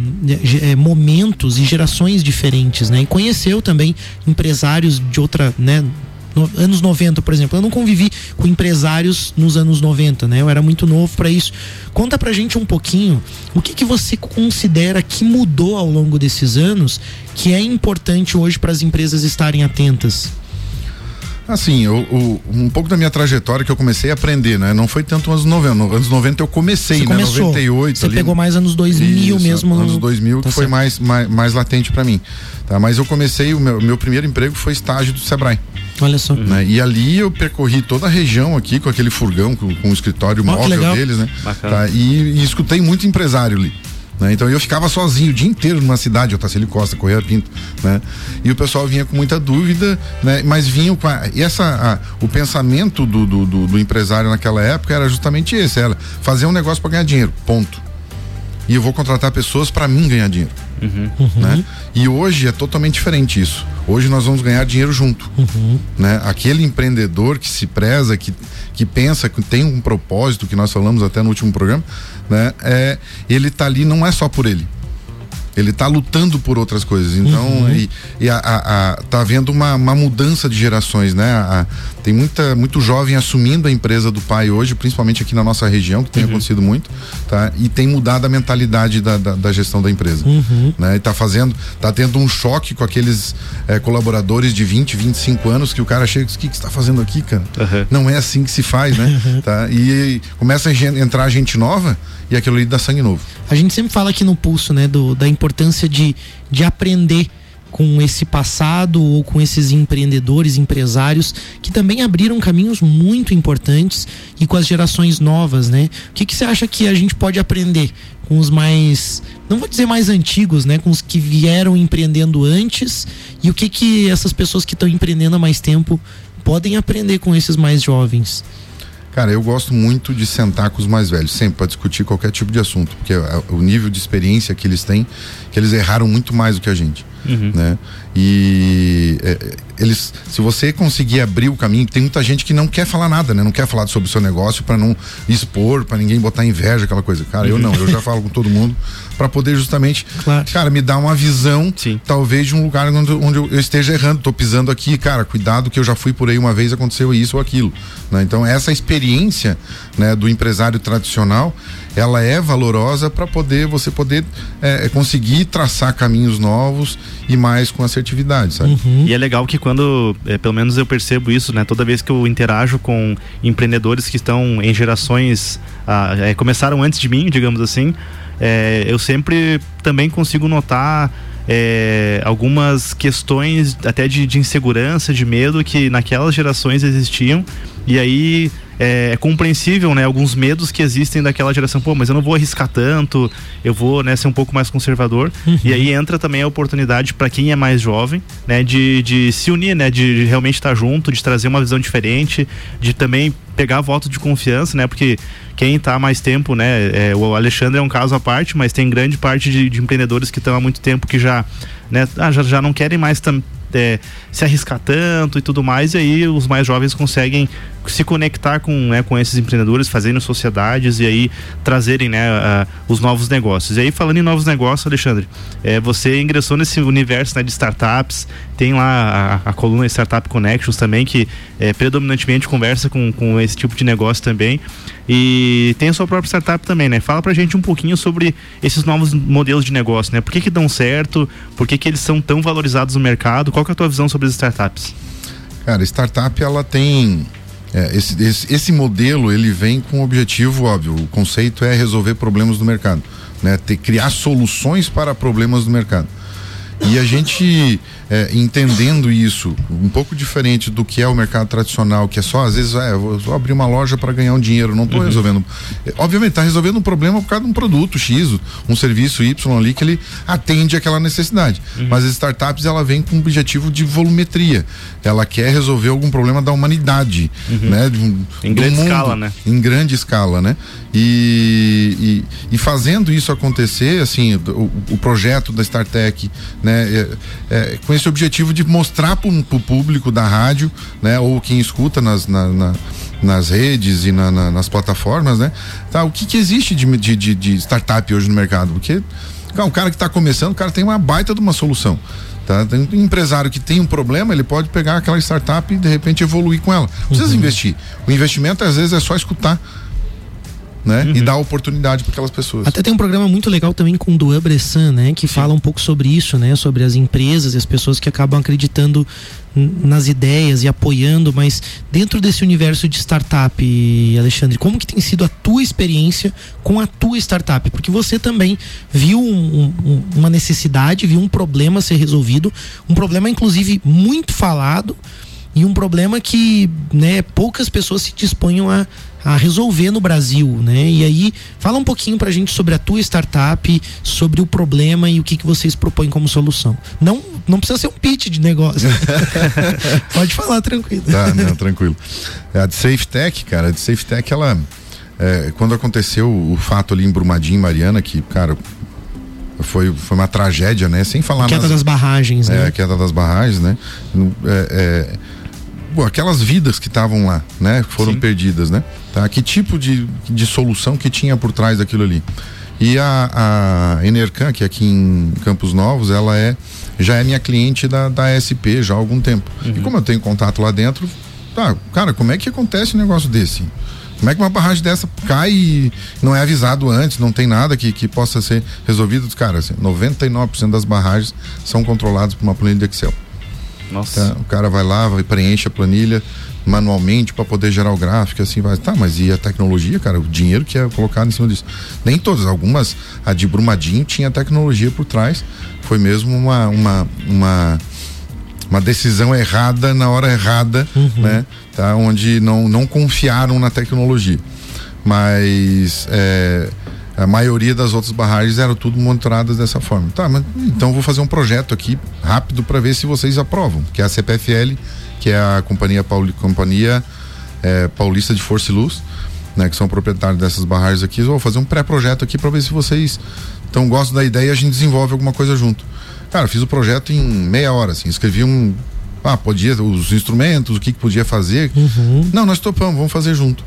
eh, momentos e gerações diferentes, né? E conheceu também empresários de outra, né? no- anos 90, por exemplo. Eu não convivi com empresários nos anos 90, né? Eu era muito novo para isso. Conta pra gente um pouquinho o que, que você considera que mudou ao longo desses anos que é importante hoje para as empresas estarem atentas. Assim, eu, o- um pouco da minha trajetória que eu comecei a aprender, né? Não foi tanto anos 90. Nos anos 90 eu comecei, Você né? começou. 98 Você ali. pegou mais anos 2000 Isso, mesmo. Anos no- 2000 Tá que foi certo. mais, mais, mais latente para mim. Tá? Mas eu comecei, o meu, meu primeiro emprego foi estágio do Sebrae. Olha só. Né? E ali eu percorri toda a região aqui com aquele furgão, com, com o escritório que móvel deles, né? Bacana. Tá? E, e escutei muito empresário ali. Né? Então eu ficava sozinho o dia inteiro numa cidade, Otacílio Costa, Correia Pinto, né? E o pessoal vinha com muita dúvida, né? Mas vinham com a, e essa, a- o pensamento do, do, do- do empresário naquela época era justamente esse, era fazer um negócio para ganhar dinheiro, ponto. E eu vou contratar pessoas para mim ganhar dinheiro né? E hoje é totalmente diferente isso. Hoje nós vamos ganhar dinheiro junto, né? Aquele empreendedor que se preza, que, que pensa que tem um propósito que nós falamos até no último programa, né? É, ele tá ali não é só por ele. Ele tá lutando por outras coisas. Então, e, e a, a- a- tá havendo uma, uma mudança de gerações, né? A- tem muita, muito jovem assumindo a empresa do pai hoje, principalmente aqui na nossa região, que tem acontecido muito, tá? E tem mudado a mentalidade da, da, da gestão da empresa. Né? E tá fazendo, tá tendo um choque com aqueles eh, colaboradores de 20, 25 anos que o cara chega e diz, o que, que você tá fazendo aqui, cara? Aham. Não é assim que se faz, né? tá? E começa a entrar gente nova e aquilo ali dá sangue novo. A gente sempre fala aqui no pulso, né, do, da importância de, de aprender com esse passado ou com esses empreendedores, empresários que também abriram caminhos muito importantes e com as gerações novas, né? O que, que você acha que a gente pode aprender com os mais, não vou dizer mais antigos, né, com os que vieram empreendendo antes e o que que essas pessoas que estão empreendendo há mais tempo podem aprender com esses mais jovens? Cara, eu gosto muito de sentar com os mais velhos, sempre para discutir qualquer tipo de assunto, porque é, o nível de experiência que eles têm, que eles erraram muito mais do que a gente, Uhum. né? E é, é, eles, se você conseguir abrir o caminho, tem muita gente que não quer falar nada, né? Não quer falar sobre o seu negócio para não expor, para ninguém botar inveja, aquela coisa. Cara, eu Uhum. não, eu já falo com todo mundo para poder justamente, Claro. cara, me dar uma visão, talvez de um lugar onde, onde eu esteja errando, tô pisando aqui, cara, cuidado que eu já fui por aí uma vez, aconteceu isso ou aquilo, né? Então essa experiência, né, do empresário tradicional, ela é valorosa para poder você poder é, conseguir traçar caminhos novos e mais com assertividade, sabe? E é legal que quando, é, pelo menos eu percebo isso, né? Toda vez que eu interajo com empreendedores que estão em gerações, ah, é, começaram antes de mim, digamos assim, é, eu sempre também consigo notar é, algumas questões até de, de insegurança, de medo que naquelas gerações existiam. E aí é, é compreensível, né? Alguns medos que existem daquela geração. Pô, mas eu não vou arriscar tanto, eu vou né, ser um pouco mais conservador. E aí entra também a oportunidade para quem é mais jovem, né? De, de se unir, né? De, de realmente estar junto, de trazer uma visão diferente, de também pegar voto de confiança, né? Porque quem está há mais tempo, né? É, o Alexandre é um caso à parte, mas tem grande parte de, de empreendedores que estão há muito tempo que já, né? Ah, já, já não querem mais tam, é, se arriscar tanto e tudo mais, e aí os mais jovens conseguem se conectar com, né, com esses empreendedores, fazendo sociedades e aí trazerem né, os novos negócios. E aí, falando em novos negócios, Alexandre, é, você ingressou nesse universo né, de startups, tem lá a, a coluna Startup Connections também, que é, predominantemente conversa com, com esse tipo de negócio também. E tem a sua própria startup também, né? Fala pra gente um pouquinho sobre esses novos modelos de negócio, né? Por que que dão certo? Por que que eles são tão valorizados no mercado? Qual que é a tua visão sobre as startups? Cara, startup ela tem é, esse, esse, esse modelo ele vem com um objetivo óbvio. O conceito é resolver problemas do mercado, né? Ter, criar soluções para problemas do mercado. E a gente é, entendendo isso um pouco diferente do que é o mercado tradicional, que é só às vezes, é, eu vou abrir uma loja para ganhar um dinheiro, não estou Uhum. resolvendo. É, Obviamente está resolvendo um problema por causa de um produto X, um serviço Y ali que ele atende aquela necessidade. Uhum. Mas as startups ela vem com um objetivo de volumetria. Ela quer resolver algum problema da humanidade, né? De um- Uhum. Em do grande mundo, escala, né? Em grande escala, né? E, e, e fazendo isso acontecer, assim, o, o projeto da StarTech, né? é- é, com esse objetivo de mostrar para o público da rádio, né? Ou quem escuta nas, na- na- nas redes e na- na- nas plataformas, né? Tá, o que, que existe de, de, de- startup hoje no mercado? Porque cara, o cara que está começando, o cara tem uma baita de uma solução. Tá? Tem um empresário que tem um problema, ele pode pegar aquela startup e de repente evoluir com ela. Não precisa investir. O investimento às vezes é só escutar. Né? E dar oportunidade para aquelas pessoas. Até tem um programa muito legal também com o Duan Bressan, né? Que fala um pouco sobre isso, né? Sobre as empresas e as pessoas que acabam acreditando nas ideias e apoiando, mas dentro desse universo de startup, Alexandre, como que tem sido a tua experiência com a tua startup? Porque você também viu um- um- uma necessidade, viu um problema ser resolvido, um problema inclusive muito falado e um problema que né, poucas pessoas se disponham a, a resolver no Brasil, né? E aí, fala um pouquinho pra gente sobre a tua startup, sobre o problema e o que, que vocês propõem como solução. Não, não precisa ser um pitch de negócio. Pode falar tranquilo. Tá, não, tranquilo. É, A de Safe Tech, cara, a de Safe Tech, ela. é, quando aconteceu o fato ali em Brumadinho, Mariana, que, cara, foi, foi uma tragédia, né? Sem falar Queda nas- das barragens, É, né? a queda das barragens, né? É, é, pô, aquelas vidas que estavam lá, né? Foram perdidas, né? Tá? Que tipo de, de solução que tinha por trás daquilo ali? E a, a Enercan, que é aqui em Campos Novos, ela é já é minha cliente da, da SP já há algum tempo. E como eu tenho contato lá dentro, tá, cara, como é que acontece um negócio desse? Como é que uma barragem dessa cai e não é avisado antes, não tem nada que, que possa ser resolvido? Cara, assim, 99% das barragens são controladas por uma planilha de Excel. Nossa. Tá? O cara vai lá, vai preenche a planilha, manualmente para poder gerar o gráfico, assim vai. Tá, mas e a tecnologia, cara? O dinheiro que é colocado em cima disso. Nem todas, algumas, a de Brumadinho tinha tecnologia por trás. Foi mesmo uma, uma, uma, uma decisão errada na hora errada, né? Tá? Onde não, não confiaram na tecnologia. Mas é, a maioria das outras barragens eram tudo monitoradas dessa forma. Tá, mas então vou fazer um projeto aqui rápido para ver se vocês aprovam, que é a CPFL, que é a companhia, Pauli, companhia é, paulista de Força e Luz, né, que são proprietários dessas barragens aqui. Eu vou fazer um pré-projeto aqui para ver se vocês então gostam da ideia e a gente desenvolve alguma coisa junto. Cara, fiz o projeto em meia hora, assim, escrevi um ah, podia os instrumentos, o que, que podia fazer. Não, nós topamos, vamos fazer junto.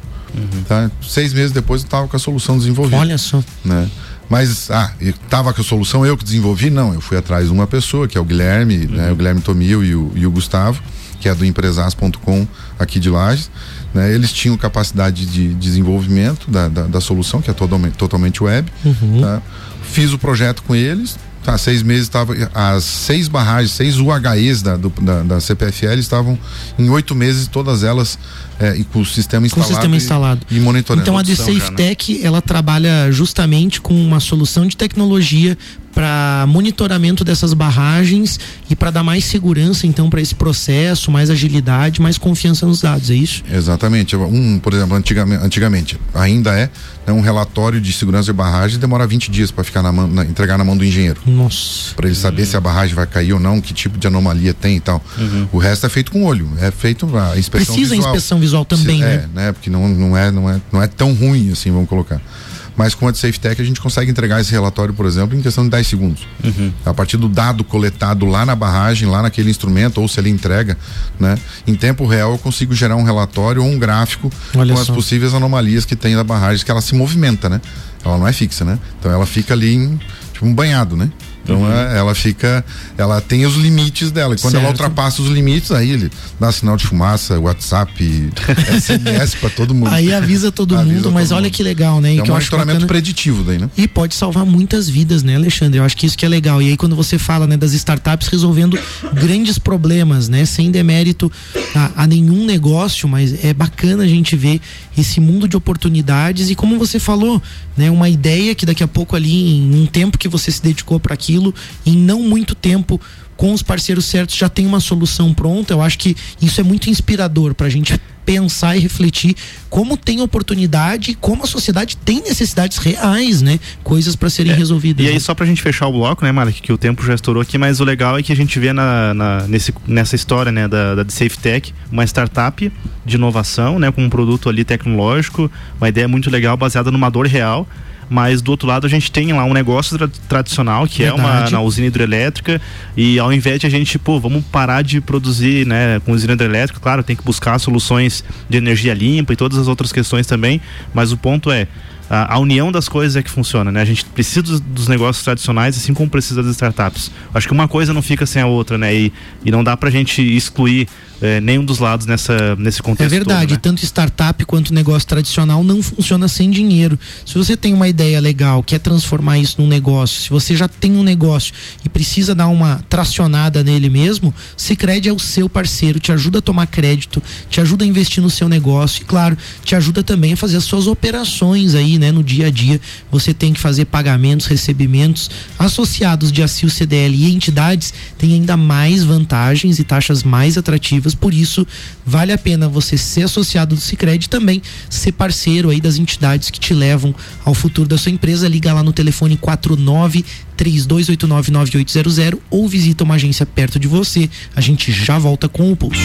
Tá? Seis meses depois eu tava com a solução desenvolvida. Olha só. Né? Mas, ah, e tava com a solução eu que desenvolvi? Não, eu fui atrás de uma pessoa, que é o Guilherme, né? O Guilherme Tomil e o, e o Gustavo, que é do empresas.com aqui de Lages. Né? Eles tinham capacidade de desenvolvimento da, da, da solução, que é totalmente, totalmente web. Uhum. tá? Fiz o projeto com eles, tá, seis meses estava. As seis barragens, seis UHEs da, do- da, da CPFL estavam em oito meses, todas elas é, e com o sistema Com o instalado. sistema e- instalado. E, monitorando. Então a The Safe Tech, ela trabalha justamente com uma solução de tecnologia para monitoramento dessas barragens e para dar mais segurança então para esse processo, mais agilidade, mais confiança nos dados, é isso? Exatamente. Um, por exemplo, antigamente, antigamente ainda é né, um relatório de segurança de barragem demora 20 dias para ficar na mão, na- entregar na mão do engenheiro. Nossa. Para ele saber se a barragem vai cair ou não, que tipo de anomalia tem e tal. O resto é feito com olho, é feito a inspeção Precisa visual. inspeção visual também, é, né? né? Porque não, não, é, não, é, não é tão ruim assim, vamos colocar. Mas com a de SafeTech a gente consegue entregar esse relatório, por exemplo, em questão de 10 segundos. A partir do dado coletado lá na barragem, lá naquele instrumento, ou se ele entrega, né? Em tempo real eu consigo gerar um relatório ou um gráfico Olha com as só. possíveis anomalias que tem na barragem, que ela se movimenta, né? Ela não é fixa, né? Então ela fica ali em, tipo um banhado, né? Então Uhum. é, ela fica, ela tem os limites dela. E quando ela Certo. ultrapassa os limites, aí ele dá sinal de fumaça, WhatsApp, SMS pra todo mundo. Aí avisa todo Avisa mundo, mas todo olha mundo. que legal, né? É um monitoramento preditivo daí, né? E pode salvar muitas vidas, né, Alexandre? Eu acho que isso que é legal. E aí quando você fala, né, das startups resolvendo grandes problemas, né, sem demérito a, a nenhum negócio, mas é bacana a gente ver esse mundo de oportunidades e como você falou, né, uma ideia que daqui a pouco ali em um tempo que você se dedicou para aquilo, em não muito tempo com os parceiros certos já tem uma solução pronta. Eu acho que isso é muito inspirador pra gente pensar e refletir como tem oportunidade, como a sociedade tem necessidades reais, né? Coisas para serem resolvidas. E né? aí, só pra gente fechar o bloco, né, Malek, que o tempo já estourou aqui, mas o legal é que a gente vê na, na- nesse, nessa história, né, da, da Safe Tech, uma startup de inovação, né, com um produto ali tecnológico, uma ideia muito legal, baseada numa dor real. Mas do outro lado a gente tem lá um negócio tra- tradicional que é uma Verdade. na usina hidrelétrica e ao invés de a gente, pô, vamos parar de produzir, né, com usina hidrelétrica, claro, tem que buscar soluções de energia limpa e todas as outras questões também, mas o ponto é a, a união das coisas é que funciona, né? A gente precisa dos, dos negócios tradicionais, assim como precisa das startups. Acho que uma coisa não fica sem a outra, né? E, e não dá pra gente excluir eh, nenhum dos lados nessa, nesse contexto. É verdade, todo, né? tanto startup quanto negócio tradicional não funciona sem dinheiro. Se você tem uma ideia legal, quer transformar isso num negócio, se você já tem um negócio e precisa dar uma tracionada nele mesmo, Sicredi é o seu parceiro, te ajuda a tomar crédito, te ajuda a investir no seu negócio e claro, te ajuda também a fazer as suas operações aí, né, no dia a dia. Você tem que fazer pagamentos, recebimentos associados de ACIO CDL e entidades têm ainda mais vantagens e taxas mais atrativas, por isso vale a pena você ser associado do Sicredi e também ser parceiro aí das entidades que te levam ao futuro da sua empresa. Liga lá no telefone 49 32899800 ou visita uma agência perto de você. A gente já volta com o pulso.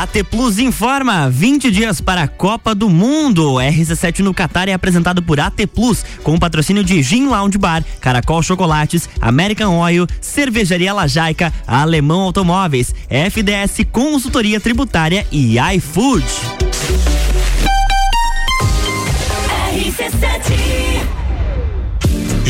AT Plus informa: 20 dias para a Copa do Mundo. RC7 no Qatar é apresentado por AT Plus, com patrocínio de Gin Lounge Bar, Caracol Chocolates, American Oil, Cervejaria Lajaica, Alemão Automóveis, FDS Consultoria Tributária e iFood.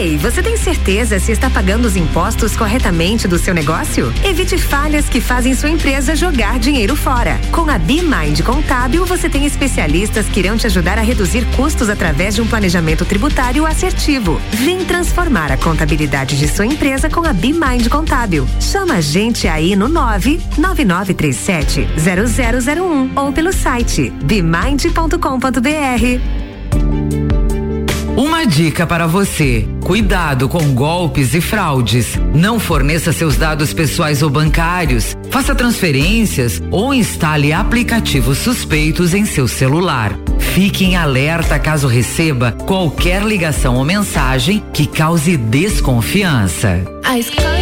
Ei, você tem certeza se está pagando os impostos corretamente do seu negócio? Evite falhas que fazem sua empresa jogar dinheiro fora. Com a BeMind Contábil, você tem especialistas que irão te ajudar a reduzir custos através de um planejamento tributário assertivo. Vem transformar a contabilidade de sua empresa com a BeMind Contábil. Chama a gente aí no 99937 0001 ou pelo site bemind.com.br. Uma dica para você: cuidado com golpes e fraudes. Não forneça seus dados pessoais ou bancários, faça transferências ou instale aplicativos suspeitos em seu celular. Fique em alerta caso receba qualquer ligação ou mensagem que cause desconfiança. A escola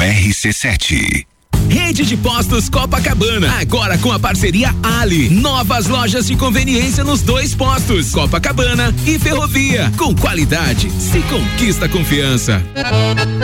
RC7. Rede de Postos Copacabana. Agora com a parceria Ali. Novas lojas de conveniência nos dois postos, Copacabana e Ferrovia. Com qualidade, se conquista confiança.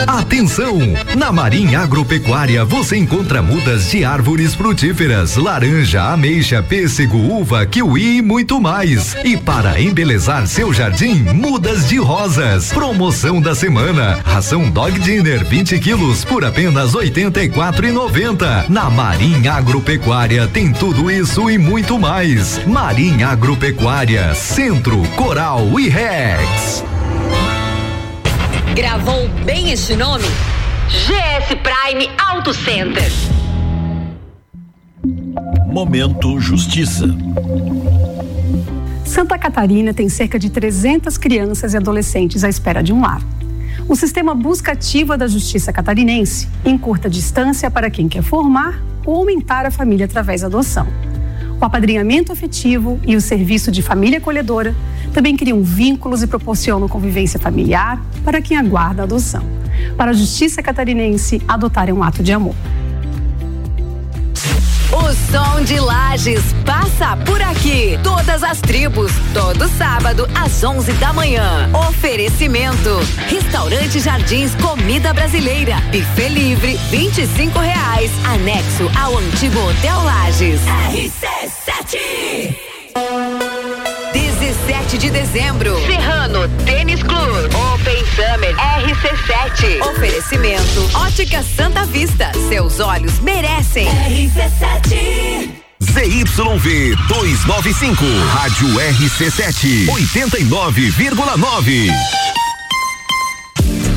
Atenção! Na Marinha Agropecuária você encontra mudas de árvores frutíferas, laranja, ameixa, pêssego, uva, kiwi e muito mais. E para embelezar seu jardim, mudas de rosas. Promoção da semana: ração Dog Dinner 20 quilos por apenas 84,90 na Marinha Agropecuária tem tudo isso e muito mais. Marinha Agropecuária, Centro, Coral e Rex. Gravou bem este nome? GS Prime Auto Center. Momento Justiça. Santa Catarina tem cerca de 300 crianças e adolescentes à espera de um lar. O sistema busca ativa da Justiça Catarinense encurta a distância para quem quer formar ou aumentar a família através da adoção. O apadrinhamento afetivo e o serviço de família acolhedora também criam vínculos e proporcionam convivência familiar para quem aguarda a adoção. Para a Justiça Catarinense, adotar é um ato de amor. Som de Lages passa por aqui. Todas as tribos, todo sábado às 11 da manhã. Oferecimento: Restaurante Jardins Comida Brasileira. Buffet livre, 25 reais. Anexo ao antigo Hotel Lages. RC7. 17 de dezembro. Serrano Tênis Club. Open Summer RC7. Oferecimento: Ótica Santa Vista. Seus olhos merecem. RC7. ZYV 295, Rádio RC7, 89,9.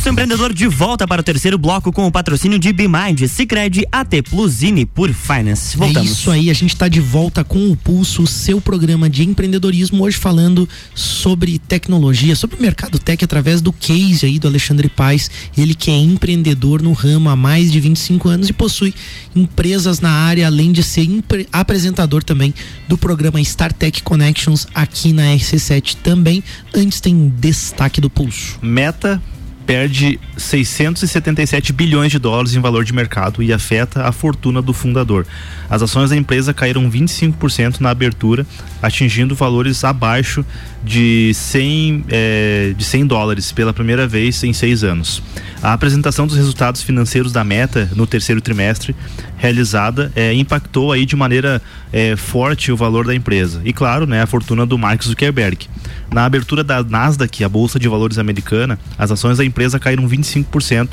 Pulso Empreendedor de volta para o terceiro bloco com o patrocínio de Bimind, Cicred, AT Plus e por Finance. Voltamos. É isso aí, a gente está de volta com o Pulso, seu programa de empreendedorismo, hoje falando sobre tecnologia, sobre o mercado tech através do case aí do Alexandre Paes, ele que é empreendedor no ramo há mais de 25 anos e possui empresas na área, além de ser apresentador também do programa StarTech Connections aqui na RC7 também. Antes tem destaque do Pulso. Meta perde 677 bilhões de dólares em valor de mercado e afeta a fortuna do fundador. As ações da empresa caíram 25% na abertura, atingindo valores abaixo de 100, eh, de 100 dólares pela primeira vez em seis anos. A apresentação dos resultados financeiros da Meta no terceiro trimestre realizada eh, impactou aí de maneira eh, forte o valor da empresa e claro, né, a fortuna do Mark Zuckerberg. Na abertura da Nasdaq, a bolsa de valores americana, as ações da empresa caíram 25%,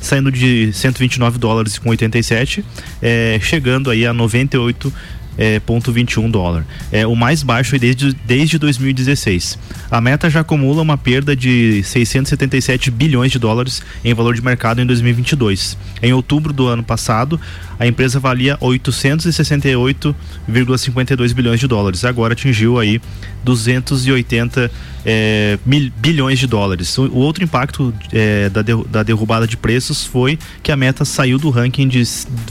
saindo de 129 dólares com 87, eh, chegando aí a 98 é, ponto 21 dólar. É o mais baixo desde, desde 2016. A meta já acumula uma perda de 677 bilhões de dólares em valor de mercado em 2022. Em outubro do ano passado, a empresa valia 868,52 bilhões de dólares. Agora atingiu aí 280 é, mil, bilhões de dólares. O, outro impacto é, da, da derrubada de preços foi que a Meta saiu do ranking de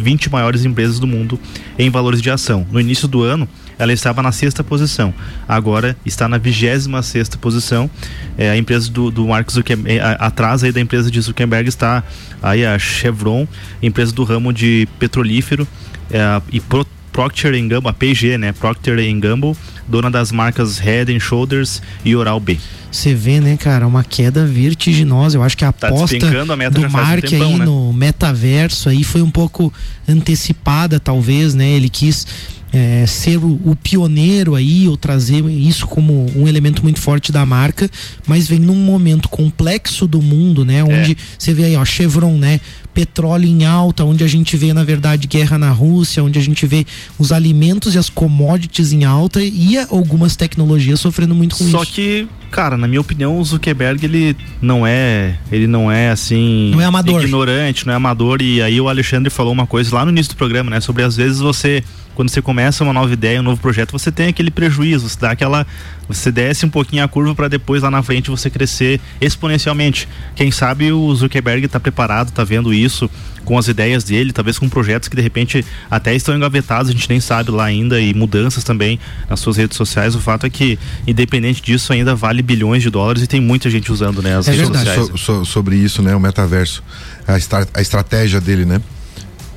20 maiores empresas do mundo em valores de ação. No início do ano, ela estava na sexta posição. Agora está na vigésima sexta posição. É, a empresa do, do Mark Zuckerberg, atrás aí da empresa de Zuckerberg está aí a Chevron, empresa do ramo de petrolífero é, e Pro, Procter Gamble, a P&G, né? Procter Gamble, dona das marcas Head and Shoulders e Oral-B. Você vê, né, cara, uma queda vertiginosa. Eu acho que a Tá aposta a meta do faz um Mark tempão, aí né? no metaverso aí foi um pouco antecipada, talvez, né? Ele quis é, ser o, o pioneiro aí, ou trazer isso como um elemento muito forte da marca, mas vem num momento complexo do mundo, né? Onde você vê aí, ó, Chevron, né? Petróleo em alta, onde a gente vê, na verdade, guerra na Rússia, onde a gente vê os alimentos e as commodities em alta e algumas tecnologias sofrendo muito com Só isso. que, cara, na minha opinião, o Zuckerberg ele não é, ele não é assim, Não é amador. ignorante, não é amador e aí o Alexandre falou uma coisa lá no início do programa, né, sobre às vezes você quando você começa uma nova ideia, um novo projeto, você tem aquele prejuízo, você dá aquela você desce um pouquinho a curva para depois lá na frente você crescer exponencialmente. Quem sabe o Zuckerberg está preparado, está vendo isso com as ideias dele, talvez com projetos que de repente até estão engavetados, a gente nem sabe lá ainda e mudanças também nas suas redes sociais. O fato é que independente disso ainda vale bilhões de dólares e tem muita gente usando né, as É redes verdade. sociais. So- so- sobre isso, né? O metaverso. A, estra- a estratégia dele, né?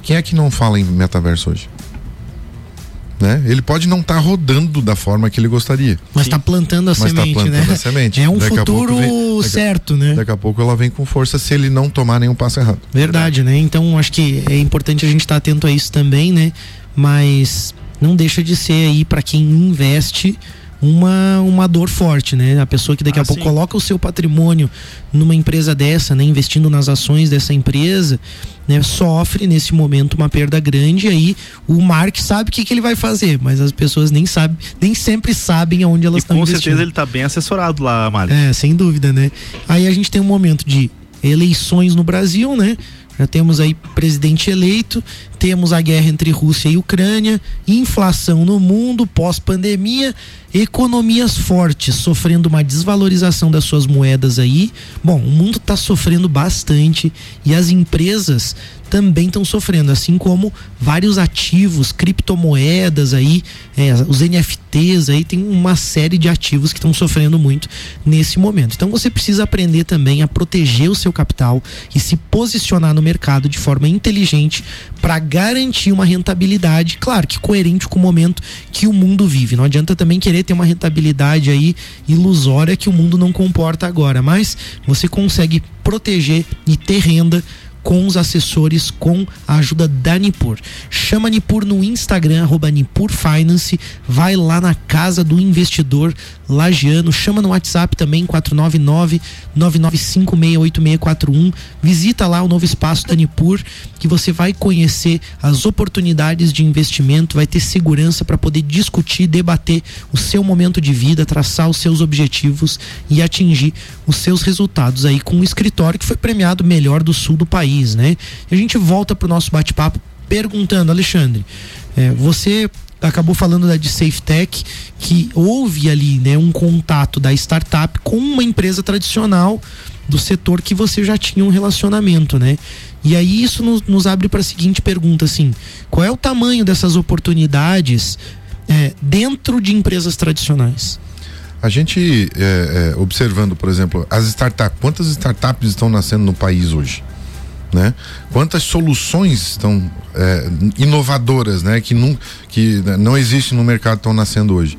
Quem é que não fala em metaverso hoje? Né? Ele pode não estar rodando da forma que ele gostaria. Mas está plantando a Mas tá semente, plantando né? a semente. É um Daqui futuro vem- daqui certo, né? Daqui a pouco ela vem com força se ele não tomar nenhum passo errado. Verdade, né? Então acho que é importante a gente estar atento a isso também, né? Mas não deixa de ser aí para quem investe uma, uma dor forte, né? A pessoa que daqui Ah, a pouco sim. coloca o seu patrimônio numa empresa dessa, né? Investindo nas ações dessa empresa, né? Sofre nesse momento uma perda grande e aí o Mark sabe o que, que ele vai fazer, mas as pessoas nem sabem, nem sempre sabem aonde elas E estão com investindo. certeza ele está bem assessorado lá, Mário. É, sem dúvida, né? Aí a gente tem um momento de eleições no Brasil, né? Já temos aí presidente eleito, temos a guerra entre Rússia e Ucrânia, inflação no mundo pós-pandemia, economias fortes sofrendo uma desvalorização das suas moedas aí. Bom, o mundo está sofrendo bastante e as empresas também estão sofrendo, assim como vários ativos, criptomoedas aí, é, os NFTs aí, tem uma série de ativos que estão sofrendo muito nesse momento. Então você precisa aprender também a proteger o seu capital e se posicionar no mercado de forma inteligente para garantir uma rentabilidade, claro que coerente com o momento que o mundo vive. Não adianta também querer ter uma rentabilidade aí ilusória que o mundo não comporta agora, mas você consegue proteger e ter renda com os assessores com a ajuda da Nipur. Chama Nipur no Instagram, arroba Nipur Finance, vai lá na casa do investidor lagiano, chama no WhatsApp também, 499-99568641, visita lá o novo espaço da Nipur, que você vai conhecer as oportunidades de investimento, vai ter segurança para poder discutir, debater o seu momento de vida, traçar os seus objetivos e atingir os seus resultados aí com um escritório que foi premiado melhor do sul do país, né? E a gente volta pro nosso bate-papo perguntando, Alexandre, é, você acabou falando da de SafeTech, que houve ali né, um contato da startup com uma empresa tradicional do setor que você já tinha um relacionamento, né? E aí isso nos, nos abre para a seguinte pergunta, assim, qual é o tamanho dessas oportunidades é, dentro de empresas tradicionais? A gente é, é, observando, por exemplo, as startups, quantas startups estão nascendo no país hoje? Né? Quantas soluções estão é, inovadoras, né? Que não, que não existe no mercado estão nascendo hoje.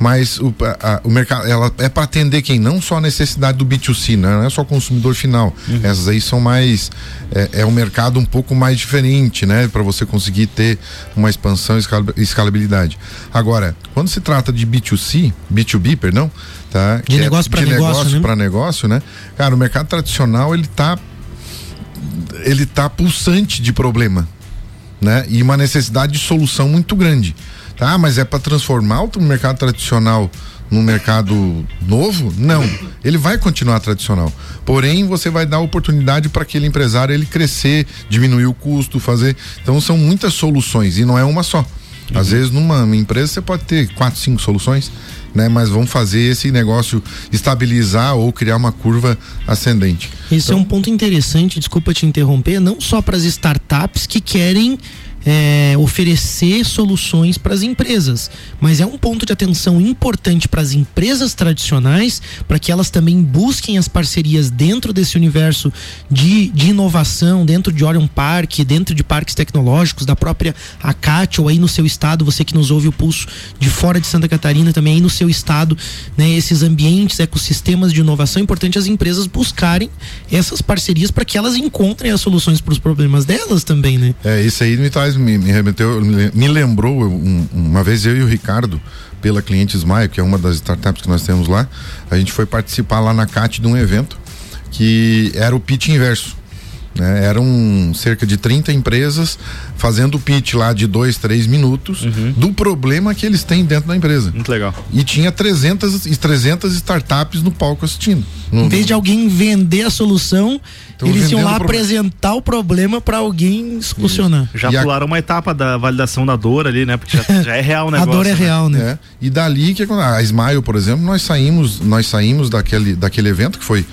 Mas o, a, o mercado ela é para atender quem não só a necessidade do B2C, né? não é só o consumidor final. Essas aí são mais é, é um mercado um pouco mais diferente, né? Para você conseguir ter uma expansão e escala- escalabilidade. Agora, quando se trata de B2C, B2B, perdão, tá? De Que negócio pra de negócio, negócio né? para negócio, né? Cara, o mercado tradicional ele tá ele tá pulsante de problema, né? E uma necessidade de solução muito grande. Tá, mas é para transformar o mercado tradicional num mercado novo? Não. Ele vai continuar tradicional. Porém, você vai dar oportunidade para aquele empresário ele crescer, diminuir o custo, fazer. Então são muitas soluções e não é uma só. Às vezes numa empresa você pode ter quatro, cinco soluções, né? Mas vão fazer esse negócio estabilizar ou criar uma curva ascendente. Esse é um ponto interessante, desculpa te interromper, não só para as startups que querem é, oferecer soluções para as empresas, mas é um ponto de atenção importante para as empresas tradicionais, para que elas também busquem as parcerias dentro desse universo de, de inovação, dentro de Orion Park, dentro de parques tecnológicos, da própria ACAT, ou aí no seu estado, você que nos ouve o pulso de fora de Santa Catarina, também aí no seu estado, né, esses ambientes, ecossistemas de inovação, é importante as empresas buscarem essas parcerias para que elas encontrem as soluções para os problemas delas também, né? É, isso aí me traz, me, me remeteu, me lembrou um- uma vez eu e o Ricardo, pela Cliente Smile, que é uma das startups que nós temos lá, a gente foi participar lá na CAT de um evento que era o pitch inverso. Né? Eram cerca de 30 empresas fazendo o pitch lá de dois, três minutos do problema que eles têm dentro da empresa. Muito legal. E tinha 300, e 300 startups no palco assistindo. No- Em vez de alguém vender a solução, Tão eles iam lá o apresentar o problema para alguém solucionar. Já pularam uma etapa da validação da dor ali, né? Porque já, já é real o A negócio. dor é real, né? É. E dali que a Smile, por exemplo, nós saímos, nós saímos daquele, daquele evento que foi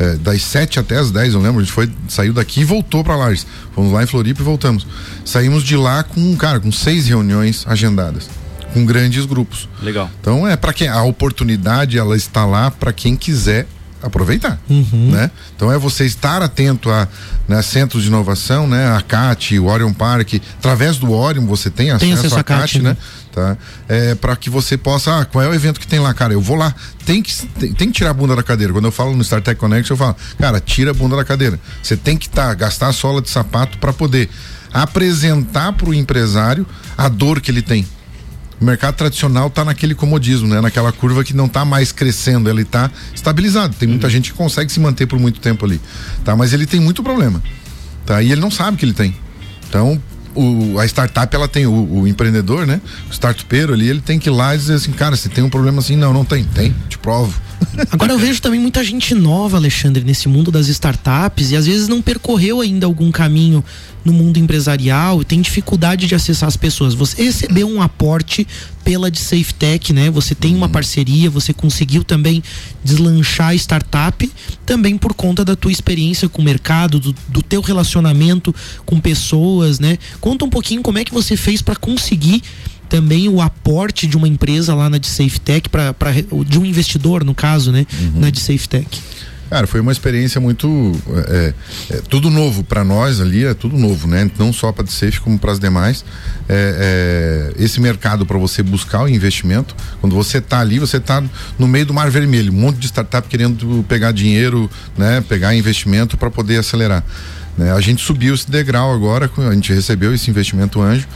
é, das 7 até as 10, eu lembro, a gente foi, saiu daqui e voltou para Lages. Fomos lá em Floripa e voltamos. Saímos de lá com, cara, com seis reuniões agendadas, com grandes grupos. Legal. Então é para quem a oportunidade ela está lá para quem quiser aproveitar, Uhum. né? Então é você estar atento a né, centros de inovação, né? A CAT, o Orion Park, através do Orion você tem acesso, acesso à CAT, né? né? Tá? É para que você possa, ah, qual é o evento que tem lá, cara? Eu vou lá. Tem que tem, tem que tirar a bunda da cadeira. Quando eu falo no StarTech Connect, eu falo, cara, tira a bunda da cadeira. Você tem que tá, gastar a sola de sapato para poder apresentar para o empresário a dor que ele tem. O mercado tradicional está naquele comodismo, né? Naquela curva que não está mais crescendo, ele está estabilizado. Tem muita gente que consegue se manter por muito tempo ali, tá? Mas ele tem muito problema, tá? E ele não sabe que ele tem. Então, o, a startup, ela tem o, o empreendedor, né? O startupeiro ali, ele tem que ir lá e dizer assim, cara, se tem um problema assim, não, não tem, tem, te provo. Agora eu vejo também muita gente nova, Alexandre, nesse mundo das startups e às vezes não percorreu ainda algum caminho no mundo empresarial e tem dificuldade de acessar as pessoas. Você recebeu um aporte pela de SafeTech, né? Você tem uma parceria, você conseguiu também deslanchar a startup, também por conta da tua experiência com o mercado, do, do teu relacionamento com pessoas, né? Conta um pouquinho como é que você fez para conseguir também o aporte de uma empresa lá na de SafeTech, pra, pra, de um investidor, no caso, né? Na de SafeTech. Cara, foi uma experiência muito. É, é, tudo novo para nós ali, é tudo novo, né? Não só para a Safe, como para as demais. É, é, esse mercado para você buscar o investimento, quando você tá ali, você tá no meio do mar vermelho, um monte de startup querendo pegar dinheiro, né? Pegar investimento para poder acelerar. né? A gente subiu esse degrau agora, a gente recebeu esse investimento anjo,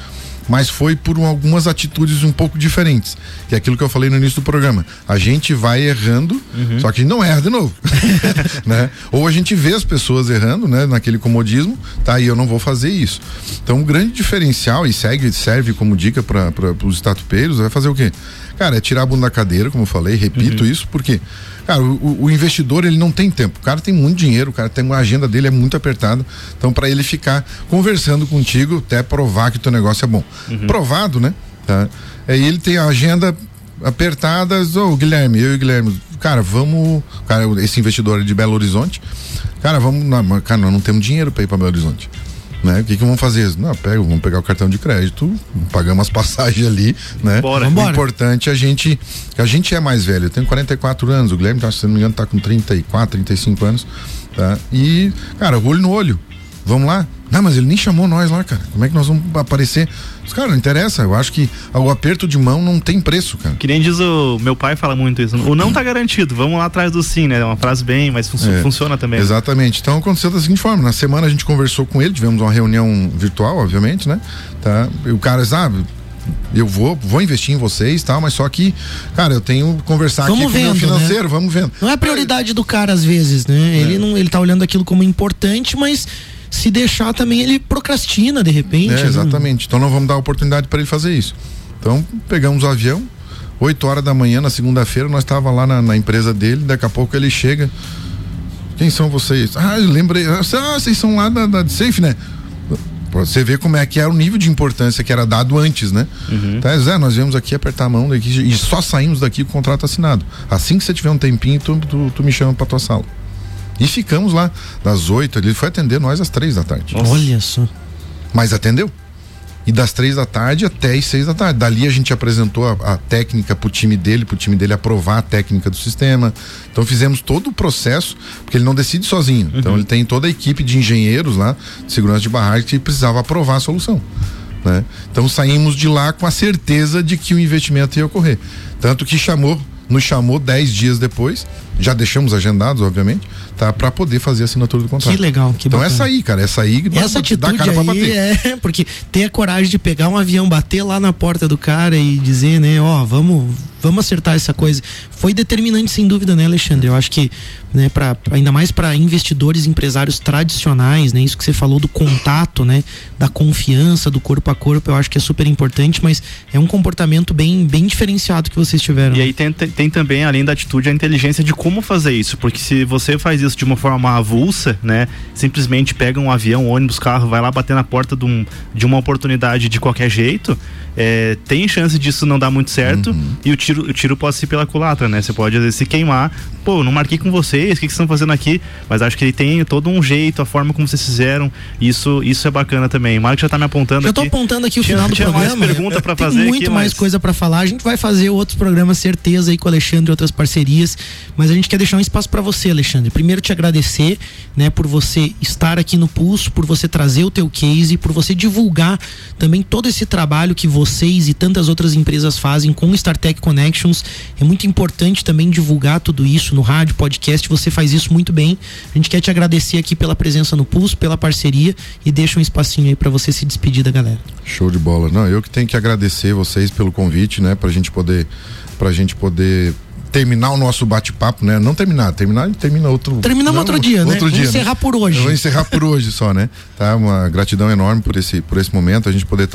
mas foi por um- algumas atitudes um pouco diferentes, que é aquilo que eu falei no início do programa. A gente vai errando, só que a gente não erra de novo, né? Ou a gente vê as pessoas errando, né? Naquele comodismo, tá? E eu não vou fazer isso. Então, o grande diferencial e segue, serve como dica para os estatupeiros vai fazer o quê? Cara, é tirar a bunda da cadeira, como eu falei, repito isso, porque Cara, o, o investidor ele não tem tempo. O cara tem muito dinheiro, o cara tem uma agenda dele é muito apertada. Então, para ele ficar conversando contigo até provar que o teu negócio é bom. Provado, né? Tá? Aí ele tem a agenda apertada. Ô, Guilherme, eu e o Guilherme, cara, vamos. Cara, esse investidor é de Belo Horizonte. Cara, vamos. Não, cara, nós não temos dinheiro para ir para Belo Horizonte. Né? O que, que vamos fazer? Não, pega, vamos pegar o cartão de crédito, pagamos as passagens ali, né? Bora. O importante é a gente, a gente é mais velho. Eu tenho 44 anos, o Guilherme, tá, se não me engano, tá com 34, 35 anos, tá? E, cara, olho no olho. Vamos lá? Não, mas ele nem chamou nós lá, cara. Como é que nós vamos aparecer? Os cara, não interessa. Eu acho que o aperto de mão não tem preço, cara. Que nem diz o meu pai fala muito isso. O não tá garantido, vamos lá atrás do sim, né? É uma frase bem, mas funci- É, funciona também. Exatamente. Então aconteceu da seguinte forma: na semana a gente conversou com ele, tivemos uma reunião virtual, obviamente, né? Tá? E o cara, sabe? Eu vou, vou investir em vocês e tal, mas só que, cara, eu tenho que conversar Vamos aqui com o meu vendo, né? financeiro, vamos vendo. Não é prioridade do cara às vezes, né? Ele não, ele tá olhando aquilo como importante, mas se deixar também ele procrastina de repente. É, né? exatamente. Então não vamos dar oportunidade para ele fazer isso. Então pegamos o avião, 8 horas da manhã na segunda-feira, nós estava lá na, na empresa dele, daqui a pouco ele chega. Quem são vocês? Ah, eu lembrei. Ah, vocês são lá da, da Safe, né? Pra você ver como é que era o nível de importância que era dado antes, né? Tá, Zé, nós viemos aqui apertar a mão daqui e só saímos daqui com o contrato assinado. Assim que você tiver um tempinho, tu, tu, tu me chama pra tua sala. E ficamos lá, das oito, ele foi atender nós às três da tarde. Olha só. Mas atendeu. E das três da tarde até as seis da tarde. Dali a gente apresentou a, a técnica pro time dele, pro time dele aprovar a técnica do sistema. Então fizemos todo o processo, porque ele não decide sozinho. Então ele tem toda a equipe de engenheiros lá, de segurança de barragem, que precisava aprovar a solução. Né? Então saímos de lá com a certeza de que o investimento ia ocorrer. Tanto que chamou, nos chamou dez dias depois, já deixamos agendados, obviamente, tá? Para poder fazer a assinatura do contrato. Que legal, que Então bacana. essa aí, cara, essa aí Essa dá atitude cara pra aí bater. é porque ter a coragem de pegar um avião, bater lá na porta do cara e dizer, né, ó, vamos, vamos acertar essa coisa. Foi determinante sem dúvida, né, Alexandre? Eu acho que, né, para ainda mais para investidores, empresários tradicionais, né, isso que você falou do contato, né, da confiança, do corpo a corpo, eu acho que é super importante, mas é um comportamento bem, bem diferenciado que vocês tiveram. E aí tem, tem, tem também, além da atitude, a inteligência de como fazer isso. Porque se você faz isso de uma forma avulsa, né? Simplesmente pega um avião, ônibus, carro, vai lá bater na porta de, um, de uma oportunidade de qualquer jeito, é, tem chance disso não dar muito certo Uhum. e o tiro, o tiro pode ser pela culatra, né? Você pode às vezes se queimar. Pô, não marquei com vocês, o que, que vocês estão fazendo aqui? Mas acho que ele tem todo um jeito, a forma como vocês fizeram. Isso, isso é bacana também. O Marco já tá me apontando Já tô aqui. apontando aqui o Tinha- final do tinha programa. mais pergunta pra Tem fazer muito aqui, mais mas- coisa pra falar. A gente vai fazer outros programas, certeza, aí com o Alexandre e outras parcerias. Mas a gente quer deixar um espaço pra você, Alexandre. Primeiro te agradecer, né, por você estar aqui no Pulso, por você trazer o teu case, por você divulgar também todo esse trabalho que vocês e tantas outras empresas fazem com StarTech Connections. É muito importante também divulgar tudo isso no rádio, podcast. Você faz isso muito bem. A gente quer te agradecer aqui pela presença no Pulso, pela parceria e deixa um espacinho aí pra você se despedir da galera. Show de bola. Não, eu que tenho que agradecer vocês pelo convite, né? Pra gente poder, pra gente poder terminar o nosso bate-papo, né? Não terminar, terminar, termina outro. Terminamos não, outro dia, né? outro Vamos dia, encerrar por hoje. Eu vou encerrar por hoje só, né? Tá? Uma gratidão enorme por esse, por esse momento, a gente poder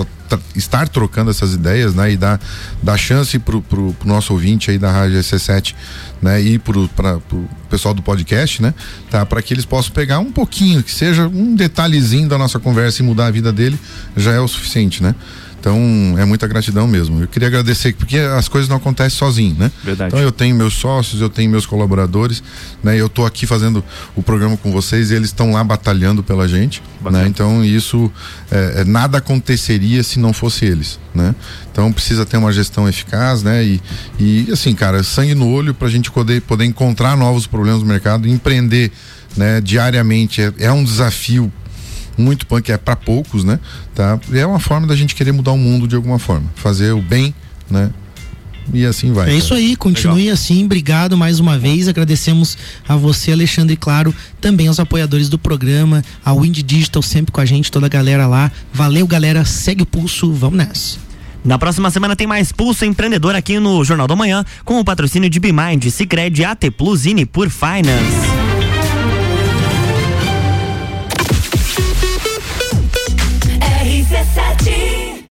estar trocando essas ideias, né? E dar, dar chance pro, pro, pro nosso ouvinte aí da Rádio SC7, né? E pro, pra, pro pessoal do podcast, né? Tá? Para que eles possam pegar um pouquinho, que seja um detalhezinho da nossa conversa e mudar a vida dele, já é o suficiente, né? Então, é muita gratidão mesmo. Eu queria agradecer, porque as coisas não acontecem sozinho, né? Verdade. Então, eu tenho meus sócios, eu tenho meus colaboradores, né? Eu tô aqui fazendo o programa com vocês e eles estão lá batalhando pela gente, né? Então, isso, é, é, nada aconteceria se não fosse eles, né? Então, precisa ter uma gestão eficaz, né? E, e assim, cara, sangue no olho pra gente poder, poder encontrar novos problemas no mercado, empreender, né? Diariamente, é, é um desafio muito punk, é para poucos, né? Tá? E é uma forma da gente querer mudar o mundo de alguma forma, fazer o bem, né? e assim vai. É isso aí, continue assim, obrigado mais uma vez, agradecemos a você, Alexandre, claro, também aos apoiadores do programa, a Wind Digital sempre com a gente, toda a galera lá. Valeu, galera, segue o pulso, vamos nessa. Na próxima semana tem mais Pulso Empreendedor aqui no Jornal da Manhã, com o patrocínio de Bimind, Cicred, AT Plus e por Finance.